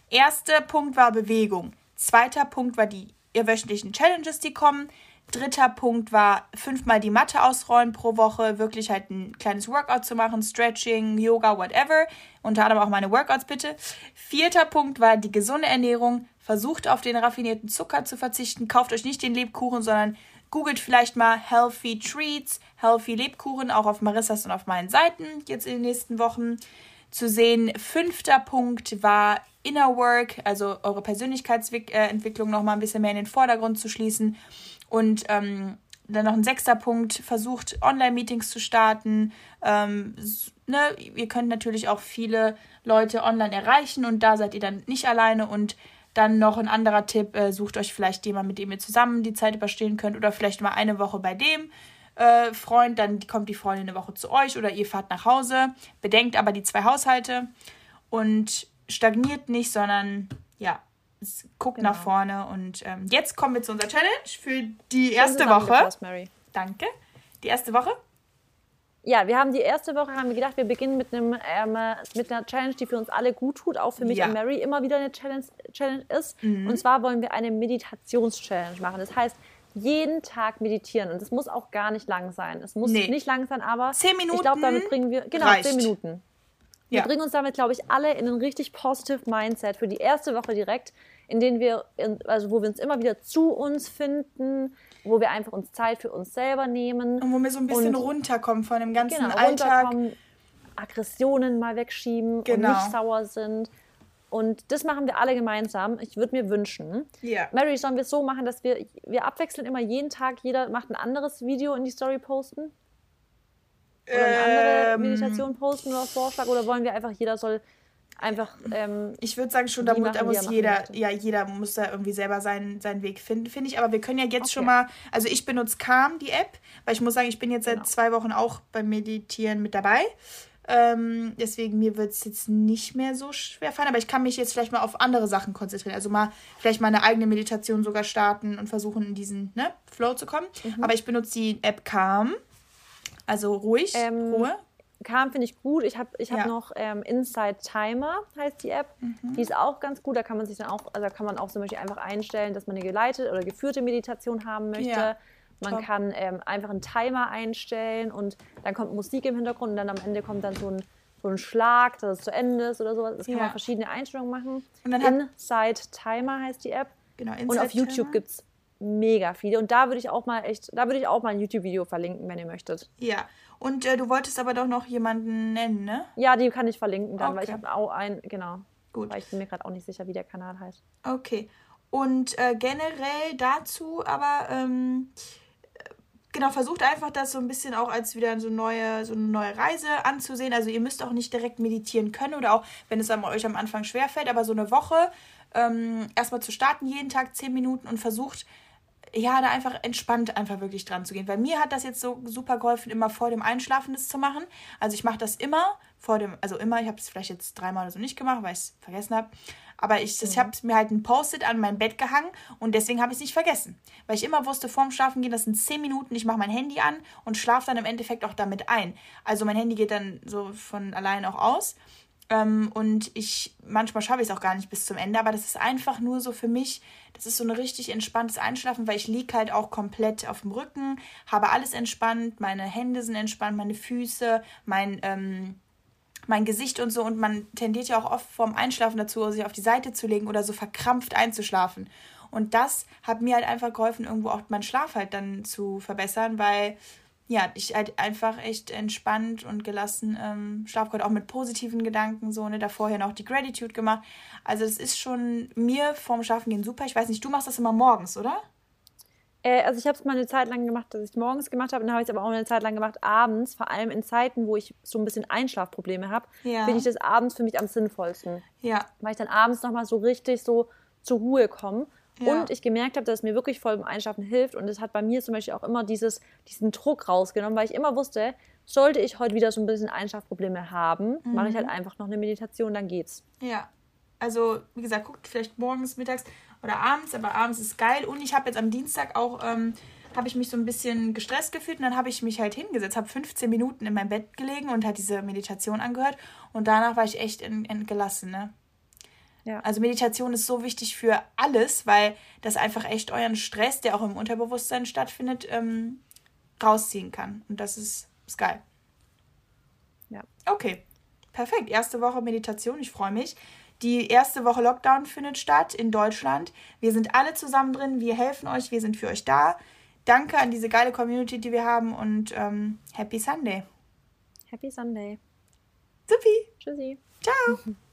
[SPEAKER 2] Erster Punkt war Bewegung. Zweiter Punkt war die wöchentlichen Challenges, die kommen. Dritter Punkt war fünfmal die Matte ausrollen pro Woche, wirklich halt ein kleines Workout zu machen, Stretching, Yoga, whatever. Unter anderem auch meine Workouts bitte. Vierter Punkt war die gesunde Ernährung. Versucht auf den raffinierten Zucker zu verzichten. Kauft euch nicht den Lebkuchen, sondern googelt vielleicht mal Healthy Treats, Healthy Lebkuchen, auch auf Marissas und auf meinen Seiten jetzt in den nächsten Wochen zu sehen. Fünfter Punkt war Inner Work, also eure Persönlichkeitsentwicklung noch mal ein bisschen mehr in den Vordergrund zu schließen. Und ähm, dann noch ein sechster Punkt, versucht Online-Meetings zu starten. Ähm, ne, ihr könnt natürlich auch viele Leute online erreichen und da seid ihr dann nicht alleine. Und dann noch ein anderer Tipp, äh, sucht euch vielleicht jemanden, mit dem ihr zusammen die Zeit überstehen könnt oder vielleicht mal eine Woche bei dem äh, Freund, dann kommt die Freundin eine Woche zu euch oder ihr fahrt nach Hause. Bedenkt aber die zwei Haushalte und stagniert nicht, sondern ja, guckt genau. nach vorne. Und ähm, jetzt kommen wir zu unserer Challenge für die erste Woche. Danke. Die erste Woche.
[SPEAKER 1] Ja, wir haben die erste Woche haben wir gedacht, wir beginnen mit einem ähm, mit einer Challenge, die für uns alle gut tut, auch für mich ja. und Mary immer wieder eine Challenge, Challenge ist. Mhm. Und zwar wollen wir eine Meditations-Challenge machen. Das heißt, jeden Tag meditieren und es muss auch gar nicht lang sein. Es muss nee. nicht lang sein, aber zehn Minuten. Ich glaube, damit bringen wir genau reicht. zehn Minuten. Wir ja. bringen uns damit, glaube ich, alle in ein richtig positive Mindset für die erste Woche direkt, in denen wir, also wo wir uns immer wieder zu uns finden, wo wir einfach uns Zeit für uns selber nehmen.
[SPEAKER 2] Und wo wir so ein bisschen und, runterkommen von dem ganzen genau, Alltag.
[SPEAKER 1] Aggressionen mal wegschieben genau. und nicht sauer sind. Und das machen wir alle gemeinsam. Ich würde mir wünschen. Ja. Mary, sollen wir es so machen, dass wir, wir abwechselnd immer jeden Tag, jeder macht ein anderes Video in die Story posten? Oder eine andere ähm, Meditation posten oder Vorschlag? Oder wollen wir einfach, jeder soll einfach. Ähm,
[SPEAKER 2] ich würde sagen schon, da, muss, da muss jeder, ja, jeder muss da irgendwie selber seinen, seinen Weg finden, finde ich. Aber wir können ja jetzt okay. schon mal, also ich benutze Calm, die App, weil ich muss sagen, ich bin jetzt seit genau. zwei Wochen auch beim Meditieren mit dabei. Ähm, deswegen mir wird es jetzt nicht mehr so schwer fallen, aber ich kann mich jetzt vielleicht mal auf andere Sachen konzentrieren. Also mal vielleicht meine eigene Meditation sogar starten und versuchen, in diesen ne, Flow zu kommen. Mhm. Aber ich benutze die App Calm. Also ruhig, ähm, Ruhe.
[SPEAKER 1] Calm finde ich gut. Ich habe ich hab ja. noch ähm, Inside Timer, heißt die App. Mhm. Die ist auch ganz gut. Da kann man sich dann auch, also da kann man auch zum Beispiel einfach einstellen, dass man eine geleitete oder geführte Meditation haben möchte. Ja. Man Top. kann ähm, einfach einen Timer einstellen und dann kommt Musik im Hintergrund und dann am Ende kommt dann so ein, so ein Schlag, dass es zu Ende ist oder sowas. Das kann ja. man verschiedene Einstellungen machen. Und dann Inside Timer heißt die App. Genau, Inside Und auf YouTube gibt es mega viele. Und da würde ich auch mal echt, da würde ich auch mal ein YouTube-Video verlinken, wenn ihr möchtet.
[SPEAKER 2] Ja. Und äh, du wolltest aber doch noch jemanden nennen, ne?
[SPEAKER 1] Ja, die kann ich verlinken dann, okay. weil ich habe auch einen, genau. Gut. Weil ich bin mir gerade auch nicht sicher, wie der Kanal heißt.
[SPEAKER 2] Okay. Und äh, generell dazu aber, ähm, genau, versucht einfach das so ein bisschen auch als wieder so, neue, so eine neue Reise anzusehen. Also ihr müsst auch nicht direkt meditieren können oder auch, wenn es euch am Anfang schwerfällt, aber so eine Woche ähm, erstmal zu starten, jeden Tag zehn Minuten und versucht, ja, da einfach entspannt einfach wirklich dran zu gehen. Weil mir hat das jetzt so super geholfen, immer vor dem Einschlafen das zu machen. Also ich mache das immer vor dem, also immer, ich habe es vielleicht jetzt dreimal oder so nicht gemacht, weil ich es vergessen habe. Aber ich, ich habe mir halt ein Post-it an mein Bett gehangen und deswegen habe ich es nicht vergessen. Weil ich immer wusste, vorm Schlafen gehen, das sind 10 Minuten, ich mache mein Handy an und schlafe dann im Endeffekt auch damit ein. Also mein Handy geht dann so von allein auch aus. Ähm, und ich, manchmal schaffe ich es auch gar nicht bis zum Ende, aber das ist einfach nur so für mich, das ist so ein richtig entspanntes Einschlafen, weil ich liege halt auch komplett auf dem Rücken, habe alles entspannt, meine Hände sind entspannt, meine Füße, mein, ähm, mein Gesicht und so. Und man tendiert ja auch oft vorm Einschlafen dazu, sich auf die Seite zu legen oder so verkrampft einzuschlafen. Und das hat mir halt einfach geholfen, irgendwo auch meinen Schlaf halt dann zu verbessern, weil ja, ich halt einfach echt entspannt und gelassen ähm, schlafe gerade auch mit positiven Gedanken so, ne, da vorher noch die Gratitude gemacht. Also es ist schon mir vorm Schlafen gehen super. Ich weiß nicht, du machst das immer morgens, oder?
[SPEAKER 1] Äh, also ich habe es mal eine Zeit lang gemacht, dass ich morgens gemacht habe, dann habe ich es aber auch eine Zeit lang gemacht abends, vor allem in Zeiten, wo ich so ein bisschen Einschlafprobleme habe, ja. finde ich das abends für mich am sinnvollsten. Ja. Weil ich dann abends nochmal so richtig so zur Ruhe komme. Ja. Und ich gemerkt habe, dass es mir wirklich voll beim Einschlafen hilft. Und es hat bei mir zum Beispiel auch immer dieses, diesen Druck rausgenommen, weil ich immer wusste, sollte ich heute wieder so ein bisschen Einschlafprobleme haben, mhm. mache ich halt einfach noch eine Meditation, dann geht's.
[SPEAKER 2] Ja. Also, wie gesagt, guckt vielleicht morgens, mittags oder abends, aber abends ist geil. Und ich habe jetzt am Dienstag auch, ähm, habe ich mich so ein bisschen gestresst gefühlt und dann habe ich mich halt hingesetzt, habe 15 Minuten in meinem Bett gelegen und halt diese Meditation angehört und danach war ich echt entgelassen, ne? Ja. Also Meditation ist so wichtig für alles, weil das einfach echt euren Stress, der auch im Unterbewusstsein stattfindet, ähm, rausziehen kann. Und das ist, ist geil. Ja. Okay, perfekt. Erste Woche Meditation, ich freue mich. Die erste Woche Lockdown findet statt in Deutschland. Wir sind alle zusammen drin, wir helfen euch, wir sind für euch da. Danke an diese geile Community, die wir haben und ähm, Happy Sunday.
[SPEAKER 1] Happy Sunday.
[SPEAKER 2] Supi.
[SPEAKER 1] Tschüssi.
[SPEAKER 2] Ciao.